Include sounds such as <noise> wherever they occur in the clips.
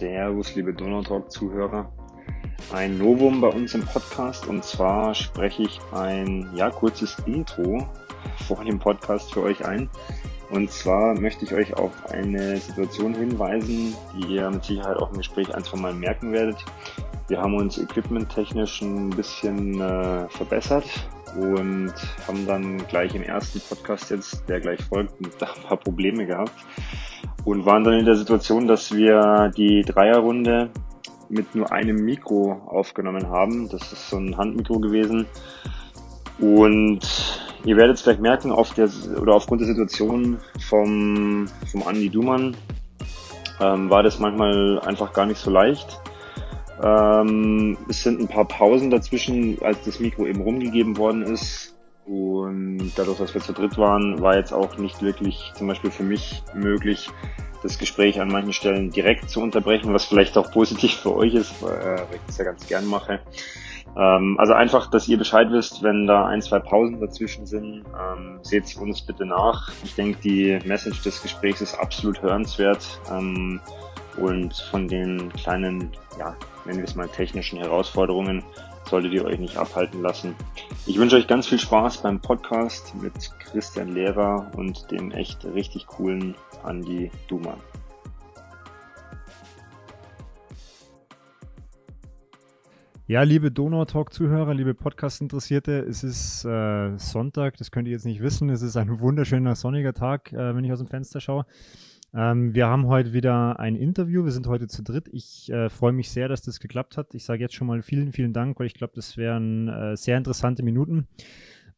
Servus, liebe Donautalk-Zuhörer. Ein Novum bei uns im Podcast und zwar spreche ich ein ja, kurzes Intro vor dem Podcast für euch ein. Und zwar möchte ich euch auf eine Situation hinweisen, die ihr mit Sicherheit auch im Gespräch ein, zwei Mal merken werdet. Wir haben uns equipmenttechnisch ein bisschen äh, verbessert und haben dann gleich im ersten Podcast jetzt, der gleich folgt, ein paar Probleme gehabt und waren dann in der Situation, dass wir die Dreierrunde mit nur einem Mikro aufgenommen haben. Das ist so ein Handmikro gewesen. Und ihr werdet es vielleicht merken, auf der oder aufgrund der Situation vom, vom Andy Dumann ähm, war das manchmal einfach gar nicht so leicht. Ähm, es sind ein paar Pausen dazwischen, als das Mikro eben rumgegeben worden ist. Und dadurch, dass wir zu dritt waren, war jetzt auch nicht wirklich zum Beispiel für mich möglich, das Gespräch an manchen Stellen direkt zu unterbrechen, was vielleicht auch positiv für euch ist, weil, äh, ich das ja ganz gern mache. Ähm, also einfach, dass ihr Bescheid wisst, wenn da ein, zwei Pausen dazwischen sind, ähm, seht uns bitte nach. Ich denke, die Message des Gesprächs ist absolut hörenswert ähm, und von den kleinen, ja, nennen wir es mal technischen Herausforderungen solltet ihr euch nicht abhalten lassen. Ich wünsche euch ganz viel Spaß beim Podcast mit Christian Lehrer und dem echt richtig coolen Andy Dumann. Ja, liebe Donau-Talk-Zuhörer, liebe Podcast-Interessierte, es ist äh, Sonntag, das könnt ihr jetzt nicht wissen. Es ist ein wunderschöner sonniger Tag, äh, wenn ich aus dem Fenster schaue. Ähm, wir haben heute wieder ein Interview. Wir sind heute zu dritt. Ich äh, freue mich sehr, dass das geklappt hat. Ich sage jetzt schon mal vielen, vielen Dank, weil ich glaube, das wären äh, sehr interessante Minuten.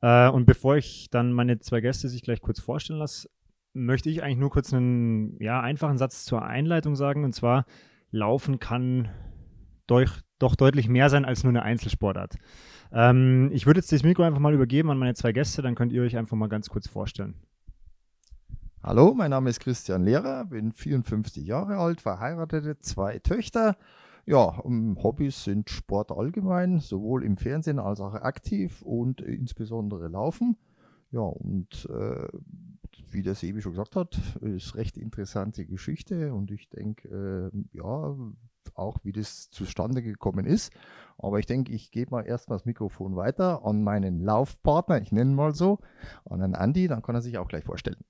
Äh, und bevor ich dann meine zwei Gäste sich gleich kurz vorstellen lasse, möchte ich eigentlich nur kurz einen ja, einfachen Satz zur Einleitung sagen. Und zwar, Laufen kann durch, doch deutlich mehr sein als nur eine Einzelsportart. Ähm, ich würde jetzt das Mikro einfach mal übergeben an meine zwei Gäste, dann könnt ihr euch einfach mal ganz kurz vorstellen. Hallo, mein Name ist Christian Lehrer, bin 54 Jahre alt, verheiratete, zwei Töchter. Ja, Hobbys sind Sport allgemein, sowohl im Fernsehen als auch aktiv und insbesondere Laufen. Ja, und äh, wie der Sebi schon gesagt hat, ist recht interessante Geschichte und ich denke, äh, ja, auch wie das zustande gekommen ist. Aber ich denke, ich gebe mal erstmal das Mikrofon weiter an meinen Laufpartner, ich nenne ihn mal so, an den Andi, dann kann er sich auch gleich vorstellen.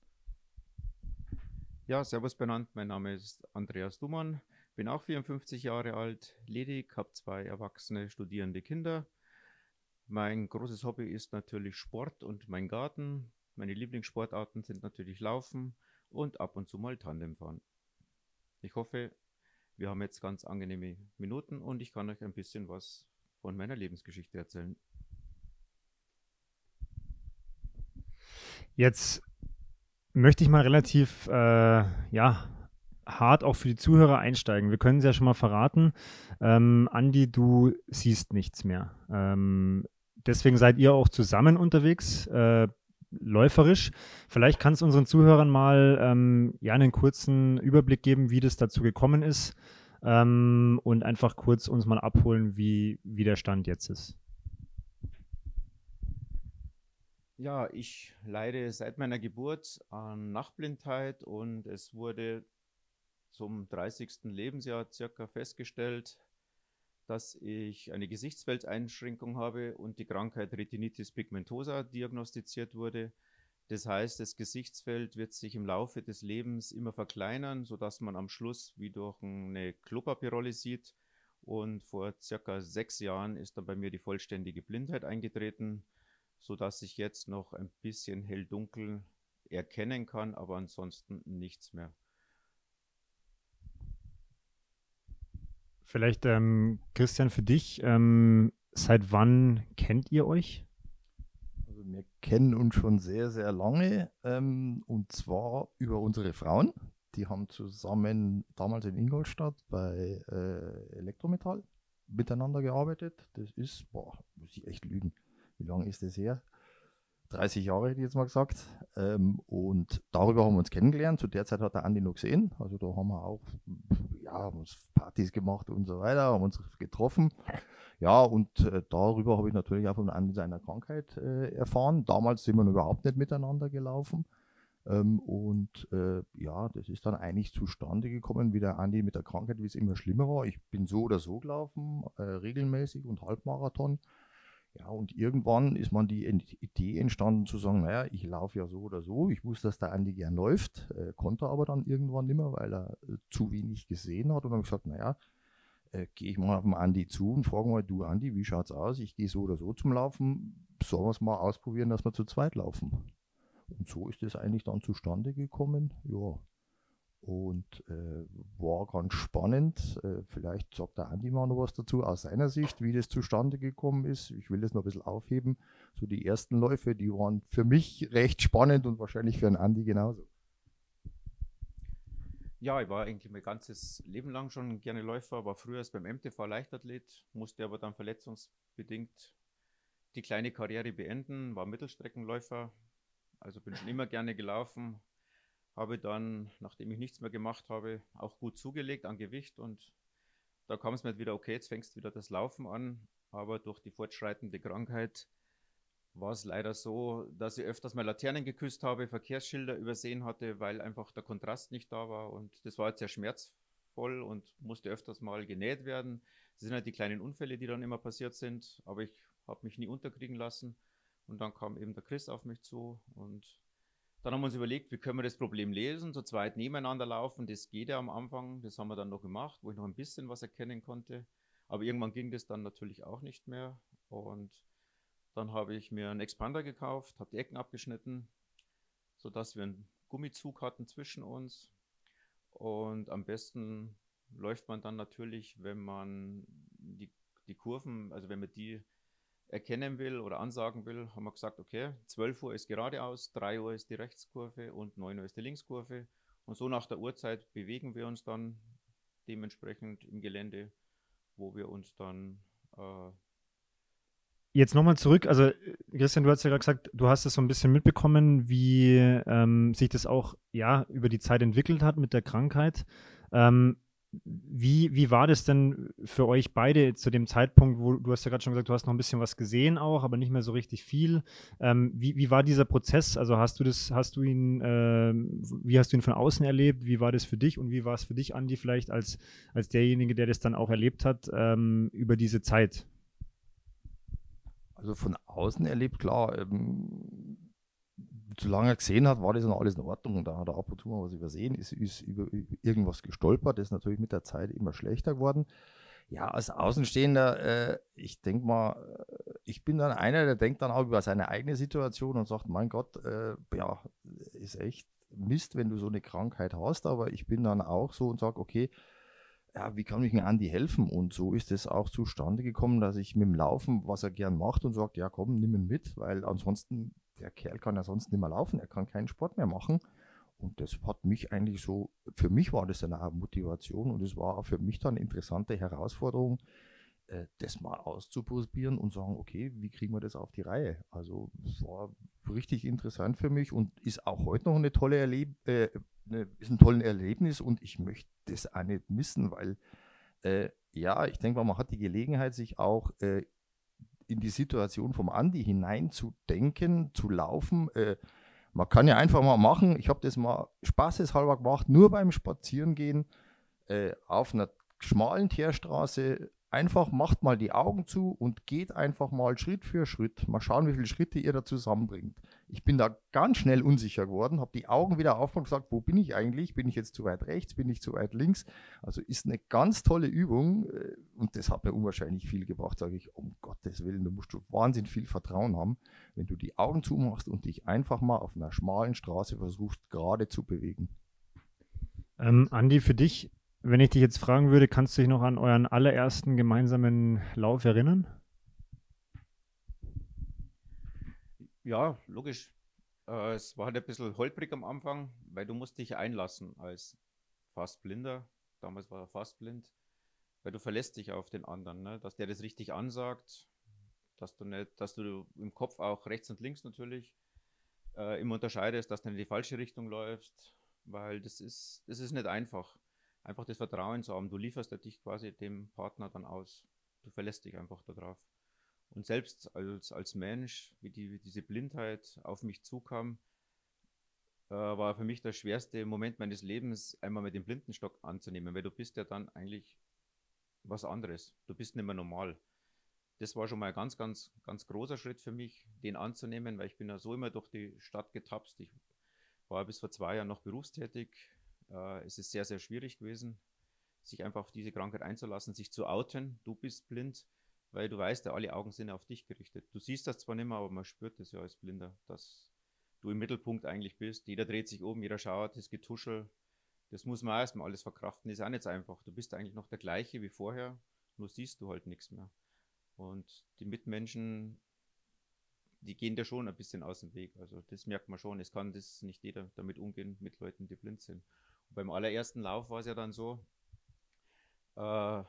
Ja, servus benannt, mein Name ist Andreas Dumann, bin auch 54 Jahre alt, ledig, habe zwei erwachsene studierende Kinder. Mein großes Hobby ist natürlich Sport und mein Garten. Meine Lieblingssportarten sind natürlich Laufen und ab und zu mal Tandem fahren. Ich hoffe, wir haben jetzt ganz angenehme Minuten und ich kann euch ein bisschen was von meiner Lebensgeschichte erzählen. Jetzt möchte ich mal relativ, äh, ja, hart auch für die Zuhörer einsteigen. Wir können es ja schon mal verraten. Ähm, Andi, du siehst nichts mehr. Ähm, deswegen seid ihr auch zusammen unterwegs, äh, läuferisch. Vielleicht kannst du unseren Zuhörern mal ähm, ja, einen kurzen Überblick geben, wie das dazu gekommen ist ähm, und einfach kurz uns mal abholen, wie, wie der Stand jetzt ist. Ja, ich leide seit meiner Geburt an Nachtblindheit und es wurde zum 30. Lebensjahr circa festgestellt, dass ich eine Gesichtsfeldeinschränkung habe und die Krankheit Retinitis pigmentosa diagnostiziert wurde. Das heißt, das Gesichtsfeld wird sich im Laufe des Lebens immer verkleinern, sodass man am Schluss wie durch eine Klopapierrolle sieht. Und vor circa sechs Jahren ist dann bei mir die vollständige Blindheit eingetreten so dass ich jetzt noch ein bisschen hell-dunkel erkennen kann, aber ansonsten nichts mehr. Vielleicht, ähm, Christian, für dich, ähm, seit wann kennt ihr euch? Also wir kennen uns schon sehr, sehr lange ähm, und zwar über unsere Frauen. Die haben zusammen damals in Ingolstadt bei äh, Elektrometall miteinander gearbeitet. Das ist, boah, muss ich echt lügen, wie lange ist das her? 30 Jahre, hätte ich jetzt mal gesagt. Ähm, und darüber haben wir uns kennengelernt. Zu der Zeit hat der Andi noch gesehen. Also da haben wir auch ja, uns Partys gemacht und so weiter, haben uns getroffen. Ja, und äh, darüber habe ich natürlich auch von Andi seiner Krankheit äh, erfahren. Damals sind wir überhaupt nicht miteinander gelaufen. Ähm, und äh, ja, das ist dann eigentlich zustande gekommen, wie der Andi mit der Krankheit, wie es immer schlimmer war. Ich bin so oder so gelaufen, äh, regelmäßig und Halbmarathon. Ja, und irgendwann ist man die Idee entstanden zu sagen, naja, ich laufe ja so oder so. Ich wusste, dass der Andi gern läuft, äh, konnte aber dann irgendwann nicht mehr, weil er äh, zu wenig gesehen hat. Und dann gesagt, naja, äh, gehe ich mal auf den Andi zu und frage mal, du Andi, wie schaut's aus? Ich gehe so oder so zum Laufen. Sollen wir es mal ausprobieren, dass wir zu zweit laufen? Und so ist es eigentlich dann zustande gekommen. Ja. Und äh, war ganz spannend. Äh, vielleicht sagt der Andi mal noch was dazu aus seiner Sicht, wie das zustande gekommen ist. Ich will das noch ein bisschen aufheben. So die ersten Läufe, die waren für mich recht spannend und wahrscheinlich für den Andi genauso. Ja, ich war eigentlich mein ganzes Leben lang schon gerne Läufer, war früher beim MTV Leichtathlet, musste aber dann verletzungsbedingt die kleine Karriere beenden, war Mittelstreckenläufer, also bin schon immer gerne gelaufen, habe dann, nachdem ich nichts mehr gemacht habe, auch gut zugelegt an Gewicht und da kam es mir wieder, okay, jetzt fängst du wieder das Laufen an, aber durch die fortschreitende Krankheit war es leider so, dass ich öfters mal Laternen geküsst habe, Verkehrsschilder übersehen hatte, weil einfach der Kontrast nicht da war. Und das war jetzt sehr schmerzvoll und musste öfters mal genäht werden. Das sind halt die kleinen Unfälle, die dann immer passiert sind. Aber ich habe mich nie unterkriegen lassen. Und dann kam eben der Chris auf mich zu und dann haben wir uns überlegt, wie können wir das Problem lesen, zu zweit nebeneinander laufen. Das geht ja am Anfang, das haben wir dann noch gemacht, wo ich noch ein bisschen was erkennen konnte. Aber irgendwann ging das dann natürlich auch nicht mehr. Und dann habe ich mir einen Expander gekauft, habe die Ecken abgeschnitten, sodass wir einen Gummizug hatten zwischen uns. Und am besten läuft man dann natürlich, wenn man die, die Kurven, also wenn man die erkennen will oder ansagen will, haben wir gesagt, okay, 12 Uhr ist geradeaus, 3 Uhr ist die Rechtskurve und 9 Uhr ist die Linkskurve. Und so nach der Uhrzeit bewegen wir uns dann dementsprechend im Gelände, wo wir uns dann äh, Jetzt nochmal zurück, also Christian, du hast ja gerade gesagt, du hast es so ein bisschen mitbekommen, wie ähm, sich das auch ja über die Zeit entwickelt hat mit der Krankheit. Ähm, wie, wie war das denn für euch beide zu dem Zeitpunkt, wo du hast ja gerade schon gesagt, du hast noch ein bisschen was gesehen auch, aber nicht mehr so richtig viel. Ähm, wie, wie war dieser Prozess? Also hast du das, hast du ihn, äh, wie hast du ihn von außen erlebt? Wie war das für dich und wie war es für dich, Andi, vielleicht als, als derjenige, der das dann auch erlebt hat, ähm, über diese Zeit? Also von außen erlebt, klar, ähm, solange er gesehen hat, war das dann alles in Ordnung. Und da hat er ab und zu mal was übersehen, ist, ist über, irgendwas gestolpert, ist natürlich mit der Zeit immer schlechter geworden. Ja, als Außenstehender, äh, ich denke mal, äh, ich bin dann einer, der denkt dann auch über seine eigene Situation und sagt, mein Gott, äh, ja, ist echt Mist, wenn du so eine Krankheit hast, aber ich bin dann auch so und sage, okay, ja, wie kann ich mir Andi helfen? Und so ist es auch zustande gekommen, dass ich mit dem Laufen, was er gern macht, und sagt, ja komm, nimm ihn mit, weil ansonsten, der Kerl kann ja sonst nicht mehr laufen, er kann keinen Sport mehr machen. Und das hat mich eigentlich so, für mich war das eine Motivation und es war für mich dann eine interessante Herausforderung, äh, das mal auszuprobieren und sagen, okay, wie kriegen wir das auf die Reihe? Also es war richtig interessant für mich und ist auch heute noch eine tolle Erleb äh, eine, ist ein tolles Erlebnis und ich möchte das auch nicht missen, weil äh, ja, ich denke mal, man hat die Gelegenheit, sich auch äh, in die Situation vom Andi hineinzudenken, zu laufen. Äh, man kann ja einfach mal machen, ich habe das mal spaßeshalber gemacht, nur beim Spazierengehen äh, auf einer schmalen Teerstraße einfach macht mal die Augen zu und geht einfach mal Schritt für Schritt. Mal schauen, wie viele Schritte ihr da zusammenbringt. Ich bin da ganz schnell unsicher geworden, habe die Augen wieder aufgemacht und gesagt, wo bin ich eigentlich? Bin ich jetzt zu weit rechts? Bin ich zu weit links? Also ist eine ganz tolle Übung äh, und das hat mir unwahrscheinlich viel gebracht, sage ich, um Gottes Willen, da musst du wahnsinnig viel Vertrauen haben, wenn du die Augen zumachst und dich einfach mal auf einer schmalen Straße versuchst, gerade zu bewegen. Ähm, Andi, für dich wenn ich dich jetzt fragen würde, kannst du dich noch an euren allerersten gemeinsamen Lauf erinnern? Ja, logisch. Äh, es war halt ein bisschen holprig am Anfang, weil du musst dich einlassen als fast Blinder. Damals war er fast blind. Weil du verlässt dich auf den anderen, ne? dass der das richtig ansagt, dass du nicht, dass du im Kopf auch rechts und links natürlich äh, immer unterscheidest, dass du in die falsche Richtung läufst, weil das ist, das ist nicht einfach einfach das Vertrauen zu haben. Du lieferst dich quasi dem Partner dann aus. Du verlässt dich einfach darauf. Und selbst als, als Mensch, wie, die, wie diese Blindheit auf mich zukam, äh, war für mich der schwerste Moment meines Lebens, einmal mit dem Blindenstock anzunehmen, weil du bist ja dann eigentlich was anderes. Du bist nicht mehr normal. Das war schon mal ein ganz, ganz, ganz großer Schritt für mich, den anzunehmen, weil ich bin ja so immer durch die Stadt getapst. Ich war bis vor zwei Jahren noch berufstätig. Äh, es ist sehr, sehr schwierig gewesen, sich einfach auf diese Krankheit einzulassen, sich zu outen. Du bist blind, weil du weißt, ja, alle Augen sind auf dich gerichtet. Du siehst das zwar nicht mehr, aber man spürt das ja als Blinder, dass du im Mittelpunkt eigentlich bist. Jeder dreht sich um, jeder schaut, das Getuschel. Das muss man erstmal alles verkraften. Ist auch nicht einfach. Du bist eigentlich noch der gleiche wie vorher, nur siehst du halt nichts mehr. Und die Mitmenschen, die gehen dir schon ein bisschen aus dem Weg. Also das merkt man schon. Es kann das nicht jeder damit umgehen mit Leuten, die blind sind. Beim allerersten Lauf war es ja dann so, äh,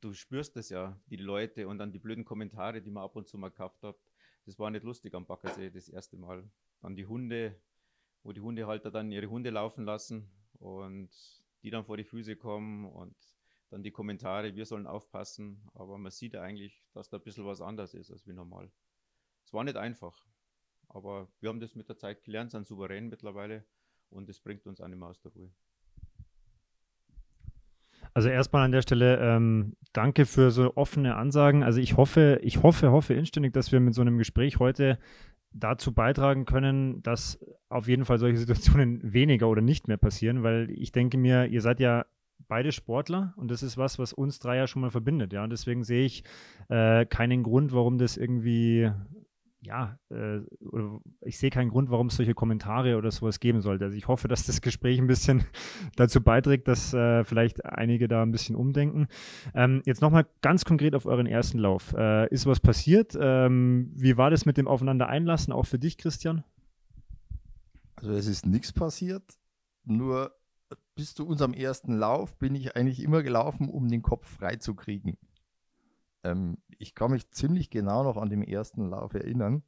du spürst das ja, die Leute und dann die blöden Kommentare, die man ab und zu mal gekauft hat. Das war nicht lustig am Baggersee das erste Mal. Dann die Hunde, wo die Hundehalter dann ihre Hunde laufen lassen und die dann vor die Füße kommen und dann die Kommentare, wir sollen aufpassen. Aber man sieht ja eigentlich, dass da ein bisschen was anders ist als wie normal. Es war nicht einfach, aber wir haben das mit der Zeit gelernt, sind souverän mittlerweile und es bringt uns auch nicht mehr aus der Ruhe. Also erstmal an der Stelle ähm, danke für so offene Ansagen. Also ich hoffe, ich hoffe, hoffe inständig, dass wir mit so einem Gespräch heute dazu beitragen können, dass auf jeden Fall solche Situationen <laughs> weniger oder nicht mehr passieren, weil ich denke mir, ihr seid ja beide Sportler und das ist was, was uns drei ja schon mal verbindet, ja. Und deswegen sehe ich äh, keinen Grund, warum das irgendwie ja, äh, ich sehe keinen Grund, warum es solche Kommentare oder sowas geben sollte. Also ich hoffe, dass das Gespräch ein bisschen <laughs> dazu beiträgt, dass äh, vielleicht einige da ein bisschen umdenken. Ähm, jetzt nochmal ganz konkret auf euren ersten Lauf. Äh, ist was passiert? Ähm, wie war das mit dem Aufeinander einlassen, auch für dich, Christian? Also es ist nichts passiert, nur bis zu unserem ersten Lauf bin ich eigentlich immer gelaufen, um den Kopf frei zu kriegen. Ähm, ich kann mich ziemlich genau noch an den ersten Lauf erinnern.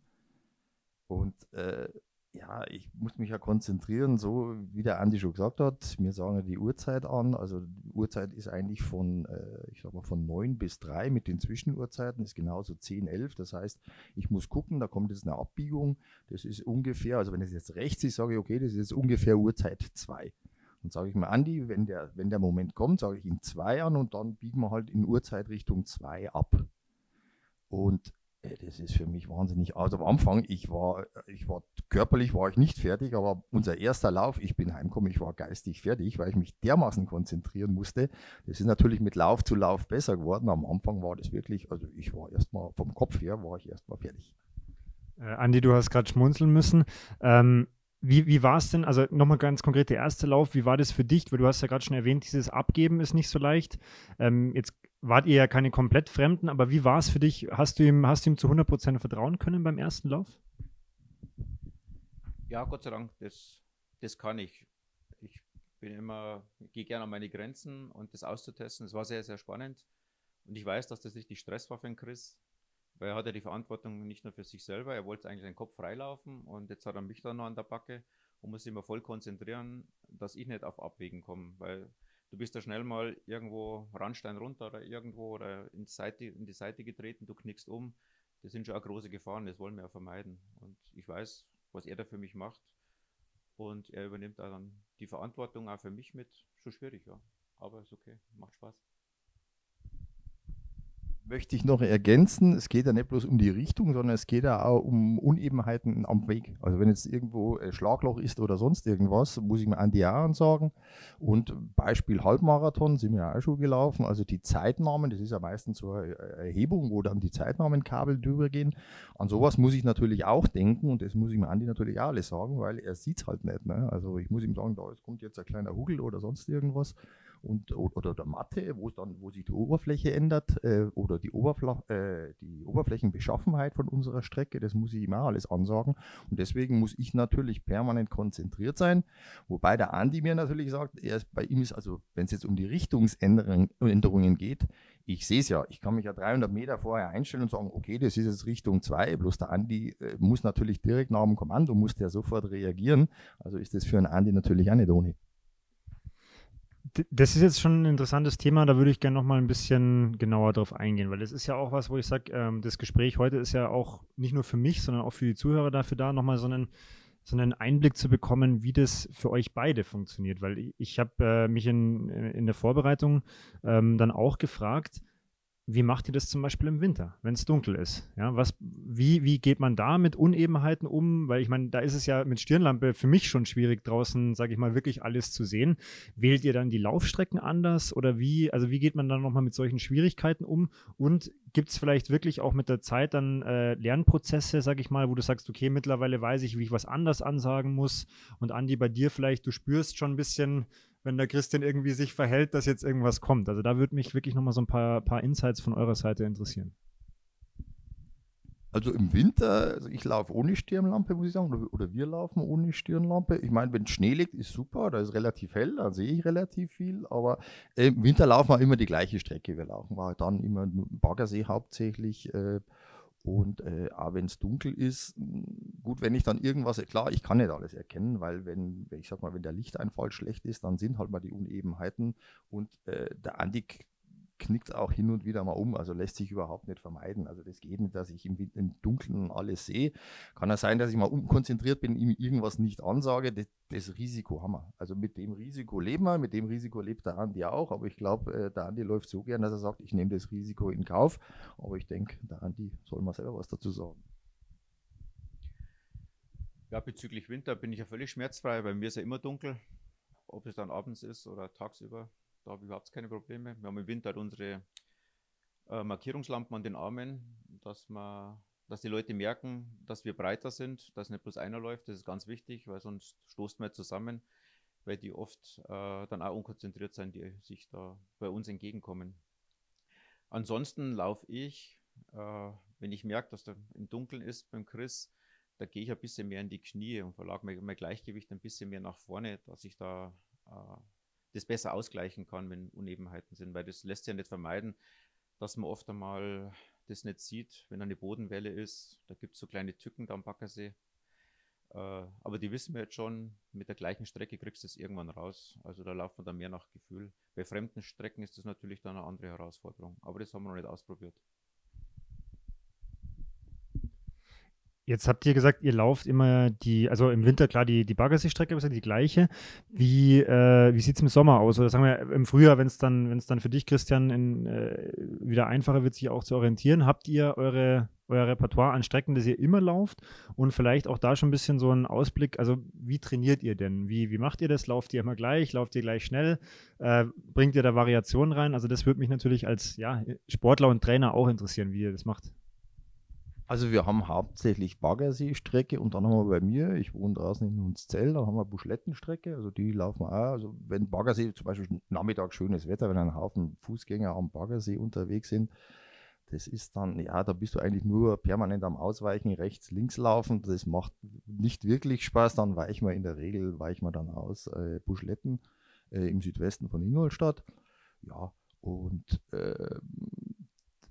Und äh, ja, ich muss mich ja konzentrieren, so wie der Andi schon gesagt hat. Wir sagen ja die Uhrzeit an. Also die Uhrzeit ist eigentlich von, äh, ich sag mal, von 9 bis 3 mit den Zwischenuhrzeiten, ist genauso 10, 11. Das heißt, ich muss gucken, da kommt jetzt eine Abbiegung. Das ist ungefähr, also wenn es jetzt rechts ist, sage ich, okay, das ist jetzt ungefähr Uhrzeit 2. Dann sage ich mir, Andi, wenn der, wenn der Moment kommt, sage ich ihn 2 an und dann biegen wir halt in Uhrzeit Richtung 2 ab. Und äh, das ist für mich wahnsinnig. Also am Anfang, ich war, ich war körperlich war ich nicht fertig, aber unser erster Lauf, ich bin heimgekommen, ich war geistig fertig, weil ich mich dermaßen konzentrieren musste. Das ist natürlich mit Lauf zu Lauf besser geworden. Am Anfang war das wirklich, also ich war erstmal vom Kopf her, war ich erstmal fertig. Äh, Andi, du hast gerade schmunzeln müssen. Ähm, wie, wie war es denn, also nochmal ganz konkret der erste Lauf, wie war das für dich? Weil du hast ja gerade schon erwähnt, dieses Abgeben ist nicht so leicht. Ähm, jetzt wart ihr ja keine komplett Fremden, aber wie war es für dich? Hast du ihm, hast du ihm zu 100% vertrauen können beim ersten Lauf? Ja, Gott sei Dank, das, das kann ich. Ich bin immer, gehe gerne an meine Grenzen und das auszutesten. Es war sehr, sehr spannend. Und ich weiß, dass das richtig Stress war für den Chris, weil er hatte die Verantwortung nicht nur für sich selber, er wollte eigentlich seinen Kopf freilaufen und jetzt hat er mich dann noch an der Backe und muss sich immer voll konzentrieren, dass ich nicht auf Abwägen komme, weil du bist da schnell mal irgendwo Randstein runter oder irgendwo oder in die Seite, in die Seite getreten, du knickst um. Das sind schon auch große Gefahren, das wollen wir ja vermeiden. Und ich weiß, was er da für mich macht. Und er übernimmt da dann die Verantwortung auch für mich mit. Schon schwierig, ja. Aber ist okay, macht Spaß möchte ich noch ergänzen, es geht ja nicht bloß um die Richtung, sondern es geht ja auch um Unebenheiten am Weg. Also wenn jetzt irgendwo ein Schlagloch ist oder sonst irgendwas, muss ich mir an die Jahren sagen. Und Beispiel Halbmarathon sind wir ja auch schon gelaufen. Also die Zeitnamen, das ist ja meistens so eine Erhebung, wo dann die Zeitnamenkabel drüber gehen. An sowas muss ich natürlich auch denken und das muss ich mir Andi natürlich auch alles sagen, weil er sieht es halt nicht. Ne? Also ich muss ihm sagen, da kommt jetzt ein kleiner Hugel oder sonst irgendwas und, oder der Matte, wo dann, wo sich die Oberfläche ändert äh, oder die, Oberfla äh, die Oberflächenbeschaffenheit von unserer Strecke, das muss ich immer alles ansagen. Und deswegen muss ich natürlich permanent konzentriert sein. Wobei der Andi mir natürlich sagt, er ist, bei ihm ist also, wenn es jetzt um die Richtungsänderungen geht, ich sehe es ja, ich kann mich ja 300 Meter vorher einstellen und sagen, okay, das ist jetzt Richtung 2, bloß der Andi äh, muss natürlich direkt nach dem Kommando, muss der sofort reagieren. Also ist das für einen Andi natürlich auch nicht ohne. Das ist jetzt schon ein interessantes Thema, da würde ich gerne noch mal ein bisschen genauer drauf eingehen, weil das ist ja auch was, wo ich sage, ähm, das Gespräch heute ist ja auch nicht nur für mich, sondern auch für die Zuhörer dafür da, nochmal so einen so einen Einblick zu bekommen, wie das für euch beide funktioniert. Weil ich, ich habe äh, mich in, in der Vorbereitung ähm, dann auch gefragt, wie macht ihr das zum Beispiel im Winter, wenn es dunkel ist? Ja, was, wie, wie geht man da mit Unebenheiten um? Weil ich meine, da ist es ja mit Stirnlampe für mich schon schwierig, draußen, sage ich mal, wirklich alles zu sehen. Wählt ihr dann die Laufstrecken anders oder wie, also wie geht man dann nochmal mit solchen Schwierigkeiten um? Und gibt es vielleicht wirklich auch mit der Zeit dann äh, Lernprozesse, sage ich mal, wo du sagst, okay, mittlerweile weiß ich, wie ich was anders ansagen muss. Und Andi, bei dir vielleicht, du spürst schon ein bisschen, wenn der Christian irgendwie sich verhält, dass jetzt irgendwas kommt. Also da würde mich wirklich nochmal so ein paar, paar Insights von eurer Seite interessieren. Also im Winter, also ich laufe ohne Stirnlampe, muss ich sagen, oder, oder wir laufen ohne Stirnlampe. Ich meine, wenn Schnee liegt, ist super, da ist relativ hell, da sehe ich relativ viel, aber äh, im Winter laufen wir immer die gleiche Strecke. Wir laufen halt dann immer Baggersee hauptsächlich. Äh, und äh, auch wenn es dunkel ist, gut, wenn ich dann irgendwas, klar, ich kann nicht alles erkennen, weil wenn, ich sag mal, wenn der Lichteinfall schlecht ist, dann sind halt mal die Unebenheiten. Und äh, der Andi knickt auch hin und wieder mal um, also lässt sich überhaupt nicht vermeiden. Also das geht nicht, dass ich im, im Dunkeln alles sehe. Kann ja sein, dass ich mal unkonzentriert bin, ihm irgendwas nicht ansage. Das, das, Risiko haben wir. Also mit dem Risiko leben wir, mit dem Risiko lebt der Andi auch, aber ich glaube, äh, der Andi läuft so gern, dass er sagt, ich nehme das Risiko in Kauf. Aber ich denke, der Andi soll mal selber was dazu sagen. Ja, bezüglich Winter bin ich ja völlig schmerzfrei. Bei mir ist ja immer dunkel, ob es dann abends ist oder tagsüber. Da habe ich überhaupt keine Probleme. Wir haben im Winter halt unsere äh, Markierungslampen an den Armen, dass, man, dass die Leute merken, dass wir breiter sind, dass nicht bloß einer läuft. Das ist ganz wichtig, weil sonst stoßt man zusammen, weil die oft äh, dann auch unkonzentriert sind, die sich da bei uns entgegenkommen. Ansonsten laufe ich, äh, wenn ich merke, dass da im Dunkeln ist beim Chris, da gehe ich ein bisschen mehr in die Knie und verlage mein, mein Gleichgewicht ein bisschen mehr nach vorne, dass ich da äh, das besser ausgleichen kann, wenn Unebenheiten sind, weil das lässt sich ja nicht vermeiden, dass man oft einmal das nicht sieht, wenn eine Bodenwelle ist. Da gibt es so kleine Tücken da am Baggersee. Äh, aber die wissen wir jetzt schon, mit der gleichen Strecke kriegst du es irgendwann raus. Also da laufen wir dann mehr nach Gefühl. Bei fremden Strecken ist das natürlich dann eine andere Herausforderung. Aber das haben wir noch nicht ausprobiert. Jetzt habt ihr gesagt, ihr lauft immer die, also im Winter klar die, die Baggersee-Strecke, ist ja die gleiche. Wie, äh, wie sieht es im Sommer aus? Oder sagen wir im Frühjahr, wenn es dann, wenn es dann für dich, Christian, in, äh, wieder einfacher wird, sich auch zu orientieren, habt ihr eure, euer Repertoire an Strecken, das ihr immer lauft? Und vielleicht auch da schon ein bisschen so ein Ausblick, also wie trainiert ihr denn? Wie, wie macht ihr das? Lauft ihr immer gleich? Lauft ihr gleich schnell? Äh, bringt ihr da Variationen rein? Also das würde mich natürlich als ja, Sportler und Trainer auch interessieren, wie ihr das macht. Also wir haben hauptsächlich Baggersee-Strecke und dann haben wir bei mir, ich wohne draußen in Hunszell, dann haben wir Buschlettenstrecke, also die laufen auch. Also wenn Baggersee zum Beispiel Nachmittag schönes Wetter, wenn ein Haufen Fußgänger am Baggersee unterwegs sind, das ist dann, ja, da bist du eigentlich nur permanent am Ausweichen, rechts, links laufen. Das macht nicht wirklich Spaß. Dann weichen wir in der Regel, weichen wir dann aus äh, Buschletten äh, im Südwesten von Ingolstadt. Ja, und äh,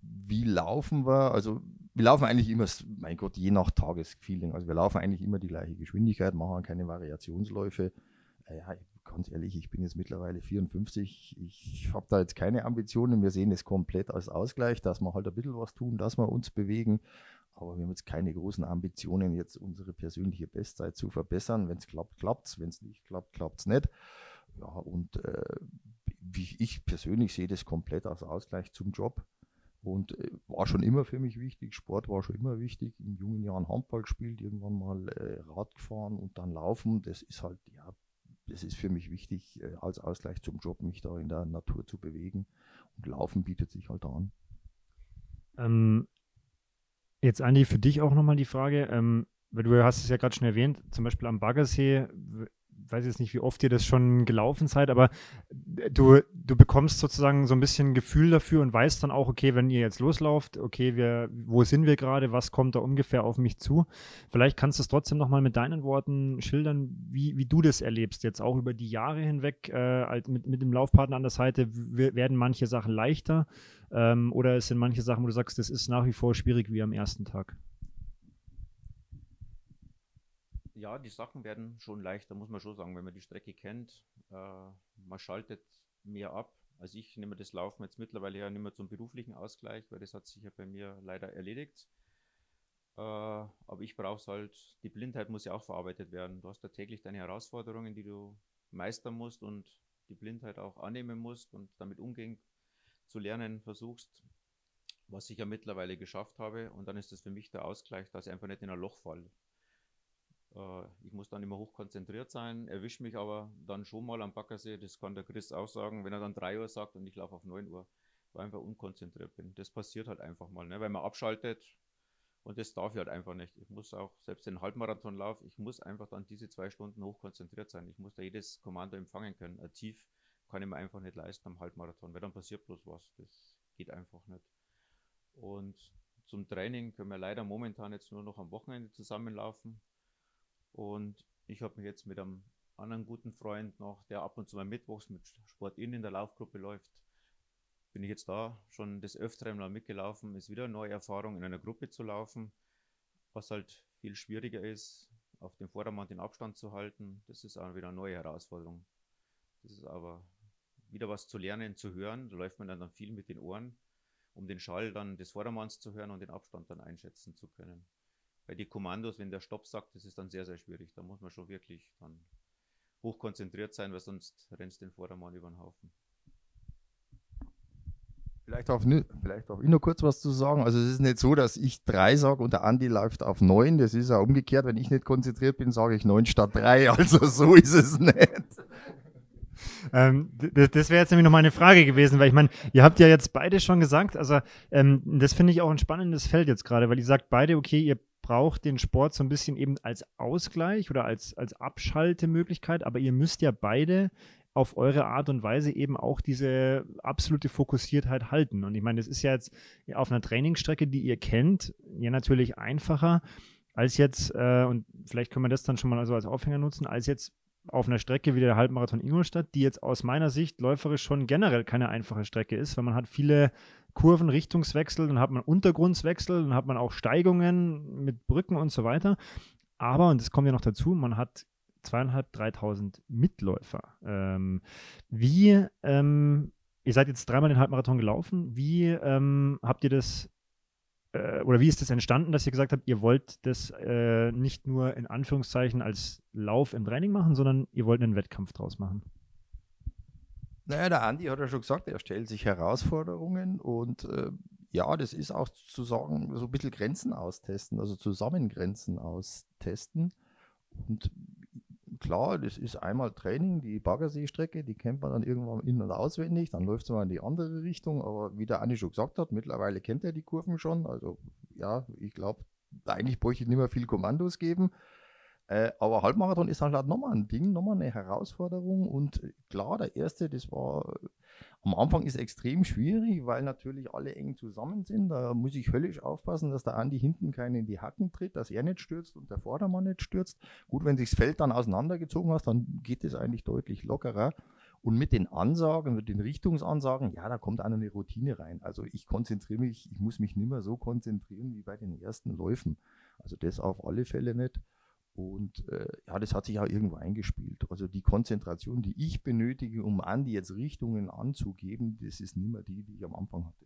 wie laufen wir? Also wir laufen eigentlich immer, mein Gott, je nach Tagesfeeling. Also wir laufen eigentlich immer die gleiche Geschwindigkeit, machen keine Variationsläufe. Äh, ja, ganz ehrlich, ich bin jetzt mittlerweile 54. Ich habe da jetzt keine Ambitionen. Wir sehen es komplett als Ausgleich, dass wir halt ein bisschen was tun, dass wir uns bewegen. Aber wir haben jetzt keine großen Ambitionen, jetzt unsere persönliche Bestzeit zu verbessern. Wenn es klappt, klappt es. Wenn es nicht klappt, klappt es nicht. Ja, und äh, ich persönlich sehe das komplett als Ausgleich zum Job. Und äh, war schon immer für mich wichtig. Sport war schon immer wichtig. In jungen Jahren Handball gespielt, irgendwann mal äh, Rad gefahren und dann Laufen. Das ist halt, ja, das ist für mich wichtig, äh, als Ausgleich zum Job, mich da in der Natur zu bewegen. Und Laufen bietet sich halt an. Ähm, jetzt, Andi, für dich auch nochmal die Frage. Ähm, weil du hast es ja gerade schon erwähnt, zum Beispiel am Baggersee weiß jetzt nicht, wie oft ihr das schon gelaufen seid, aber du, du bekommst sozusagen so ein bisschen Gefühl dafür und weißt dann auch, okay, wenn ihr jetzt loslauft, okay, wir, wo sind wir gerade, was kommt da ungefähr auf mich zu? Vielleicht kannst du es trotzdem nochmal mit deinen Worten schildern, wie, wie du das erlebst, jetzt auch über die Jahre hinweg, äh, mit, mit dem Laufpartner an der Seite, werden manche Sachen leichter ähm, oder es sind manche Sachen, wo du sagst, das ist nach wie vor schwierig wie am ersten Tag? Ja, die Sachen werden schon leichter, muss man schon sagen, wenn man die Strecke kennt. Äh, man schaltet mehr ab. Also ich nehme das Laufen jetzt mittlerweile ja nicht mehr zum beruflichen Ausgleich, weil das hat sich ja bei mir leider erledigt. Äh, aber ich brauche es halt, die Blindheit muss ja auch verarbeitet werden. Du hast da täglich deine Herausforderungen, die du meistern musst und die Blindheit auch annehmen musst und damit umgehen zu lernen versuchst, was ich ja mittlerweile geschafft habe. Und dann ist das für mich der Ausgleich, dass ich einfach nicht in ein Loch falle. Äh, ich muss dann immer hoch konzentriert sein, erwische mich aber dann schon mal am Baggersee, das kann der Chris auch sagen, wenn er dann 3 Uhr sagt und ich laufe auf 9 Uhr, weil ich einfach unkonzentriert bin. Das passiert halt einfach mal, ne? weil man abschaltet und das darf ich halt einfach nicht. Ich muss auch, selbst den Halbmarathonlauf, ich muss einfach dann diese zwei Stunden hochkonzentriert sein. Ich muss da jedes Kommando empfangen können. Ein Tief kann ich mir einfach nicht leisten am Halbmarathon, weil dann passiert bloß was. Das geht einfach nicht. Und zum Training können wir leider momentan jetzt nur noch am Wochenende zusammenlaufen. Und ich habe mich jetzt mit einem anderen guten Freund noch, der ab und zu mal mittwochs mit Sport in in der Laufgruppe läuft, bin ich jetzt da schon des Öfteren mal mitgelaufen. Ist wieder eine neue Erfahrung, in einer Gruppe zu laufen, was halt viel schwieriger ist, auf dem Vordermann den Abstand zu halten. Das ist auch wieder eine neue Herausforderung. Das ist aber wieder was zu lernen, zu hören. Da läuft man dann viel mit den Ohren, um den Schall dann des Vordermanns zu hören und den Abstand dann einschätzen zu können. Bei die Kommandos, wenn der Stopp sagt, das ist dann sehr, sehr schwierig. Da muss man schon wirklich dann hochkonzentriert sein, weil sonst rennst du den Vordermann über den Haufen. Vielleicht darf, vielleicht darf ich noch kurz was zu sagen. Also es ist nicht so, dass ich drei sage und der Andi läuft auf neun. Das ist ja umgekehrt. Wenn ich nicht konzentriert bin, sage ich neun statt drei. <laughs> Also so ist es nicht. Ähm, das, das wäre jetzt nämlich noch meine Frage gewesen, weil ich meine, ihr habt ja jetzt beide schon gesagt, also ähm, das finde ich auch ein spannendes Feld jetzt gerade, weil ihr sagt beide, okay, ihr braucht den Sport so ein bisschen eben als Ausgleich oder als, als Abschaltemöglichkeit, aber ihr müsst ja beide auf eure Art und Weise eben auch diese absolute Fokussiertheit halten. Und ich meine, das ist ja jetzt auf einer Trainingsstrecke, die ihr kennt, ja natürlich einfacher als jetzt, äh, und vielleicht können wir das dann schon mal so als Aufhänger nutzen, als jetzt auf einer Strecke wie der Halbmarathon Ingolstadt, die jetzt aus meiner Sicht läuferisch schon generell keine einfache Strecke ist, weil man hat viele Kurven, Richtungswechsel, dann hat man Untergrundswechsel, dann hat man auch Steigungen mit Brücken und so weiter. Aber, und das kommt ja noch dazu, man hat zweieinhalb, dreitausend Mitläufer. Ähm, wie, ähm, ihr seid jetzt dreimal den Halbmarathon gelaufen, wie ähm, habt ihr das äh, oder wie ist das entstanden, dass ihr gesagt habt, ihr wollt das äh, nicht nur in Anführungszeichen als Lauf im Training machen, sondern ihr wollt einen Wettkampf draus machen? Naja, der Andi hat ja schon gesagt, er stellt sich Herausforderungen und äh, ja, das ist auch zu sagen, so ein bisschen Grenzen austesten, also Zusammengrenzen austesten. Und klar, das ist einmal Training, die Baggersee-Strecke, die kennt man dann irgendwann in- und auswendig, dann läuft es mal in die andere Richtung, aber wie der Andi schon gesagt hat, mittlerweile kennt er die Kurven schon, also ja, ich glaube, eigentlich bräuchte ich nicht mehr viel Kommandos geben, äh, aber Halbmarathon ist halt, nochmal ein Ding, nochmal eine Herausforderung und klar, der erste, das war am Anfang ist extrem schwierig, weil natürlich alle eng zusammen sind. Da muss ich höllisch aufpassen, dass der Andi hinten keinen in die Hacken tritt, dass er nicht stürzt und der Vordermann nicht stürzt. Gut, wenn sich das Feld dann auseinandergezogen hast, dann geht es eigentlich deutlich lockerer. Und mit den Ansagen, mit den Richtungsansagen, ja, da kommt eine Routine rein. Also ich konzentriere mich, ich muss mich nicht mehr so konzentrieren wie bei den ersten Läufen. Also das auf alle Fälle nicht. Und äh, ja, das hat sich auch irgendwo eingespielt. Also die Konzentration, die ich benötige, um Andi jetzt Richtungen anzugeben, das ist nicht mehr die, die ich am Anfang hatte.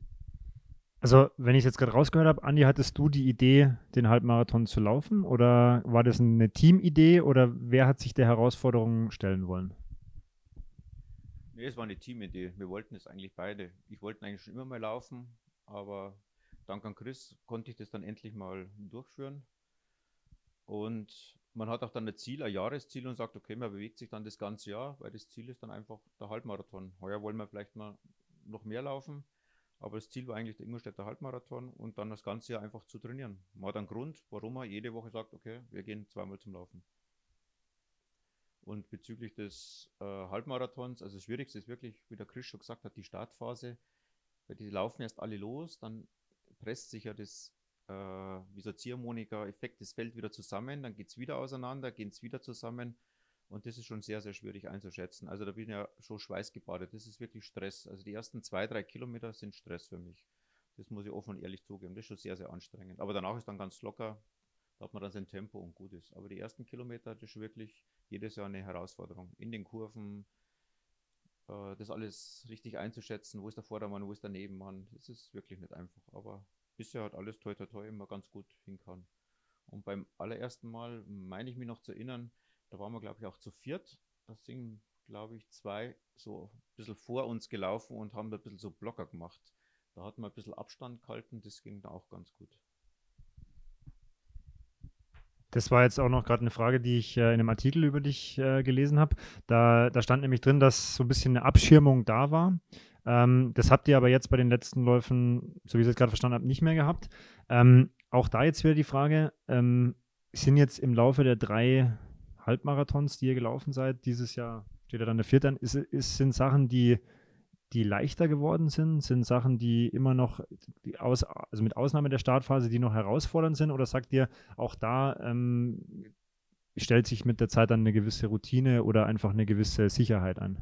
Also, wenn ich es jetzt gerade rausgehört habe, Andi, hattest du die Idee, den Halbmarathon zu laufen? Oder war das eine Teamidee oder wer hat sich der Herausforderung stellen wollen? Nee, es war eine Teamidee. Wir wollten es eigentlich beide. Ich wollte eigentlich schon immer mal laufen, aber dank an Chris konnte ich das dann endlich mal durchführen. Und man hat auch dann ein Ziel, ein Jahresziel und sagt, okay, man bewegt sich dann das ganze Jahr, weil das Ziel ist dann einfach der Halbmarathon. Heuer wollen wir vielleicht mal noch mehr laufen, aber das Ziel war eigentlich der Ingolstädter Halbmarathon und dann das ganze Jahr einfach zu trainieren. Man hat einen Grund, warum man jede Woche sagt, okay, wir gehen zweimal zum Laufen. Und bezüglich des äh, Halbmarathons, also das Schwierigste ist wirklich, wie der Chris schon gesagt hat, die Startphase. Weil die laufen erst alle los, dann presst sich ja das äh, wie so Ziehharmonika-Effekt, das fällt wieder zusammen, dann geht es wieder auseinander, geht es wieder zusammen. Und das ist schon sehr, sehr schwierig einzuschätzen. Also da bin ich ja schon schweißgebadet. Das ist wirklich Stress. Also die ersten zwei, drei Kilometer sind Stress für mich. Das muss ich offen und ehrlich zugeben. Das ist schon sehr, sehr anstrengend. Aber danach ist dann ganz locker. Da hat man dann sein Tempo und gut ist. Aber die ersten Kilometer, das ist wirklich jedes Jahr eine Herausforderung. In den Kurven, äh, das alles richtig einzuschätzen. Wo ist der Vordermann, wo ist der Nebenmann? Das ist wirklich nicht einfach. Aber bisher hat alles toi toi toi immer ganz gut hinkauen. Und beim allerersten Mal meine ich mich noch zu erinnern, da waren wir, glaube ich, auch zu viert. Da sind, glaube ich, zwei so ein bisschen vor uns gelaufen und haben ein bisschen so Blocker gemacht. Da hatten wir ein bisschen Abstand gehalten, das ging da auch ganz gut. Das war jetzt auch noch gerade eine Frage, die ich äh, in einem Artikel über dich äh, gelesen habe. Da, da stand nämlich drin, dass so ein bisschen eine Abschirmung da war. Ähm, das habt ihr aber jetzt bei den letzten Läufen, so wie ich es gerade verstanden habe, nicht mehr gehabt. Ähm, auch da jetzt wieder die Frage, ähm, sind jetzt im Laufe der drei Halbmarathons, die ihr gelaufen seid, dieses Jahr steht ja dann der vierte an, ist, ist, sind Sachen, die die leichter geworden sind? Sind Sachen, die immer noch, die aus, also mit Ausnahme der Startphase, die noch herausfordernd sind? Oder sagt ihr, auch da ähm, stellt sich mit der Zeit dann eine gewisse Routine oder einfach eine gewisse Sicherheit an?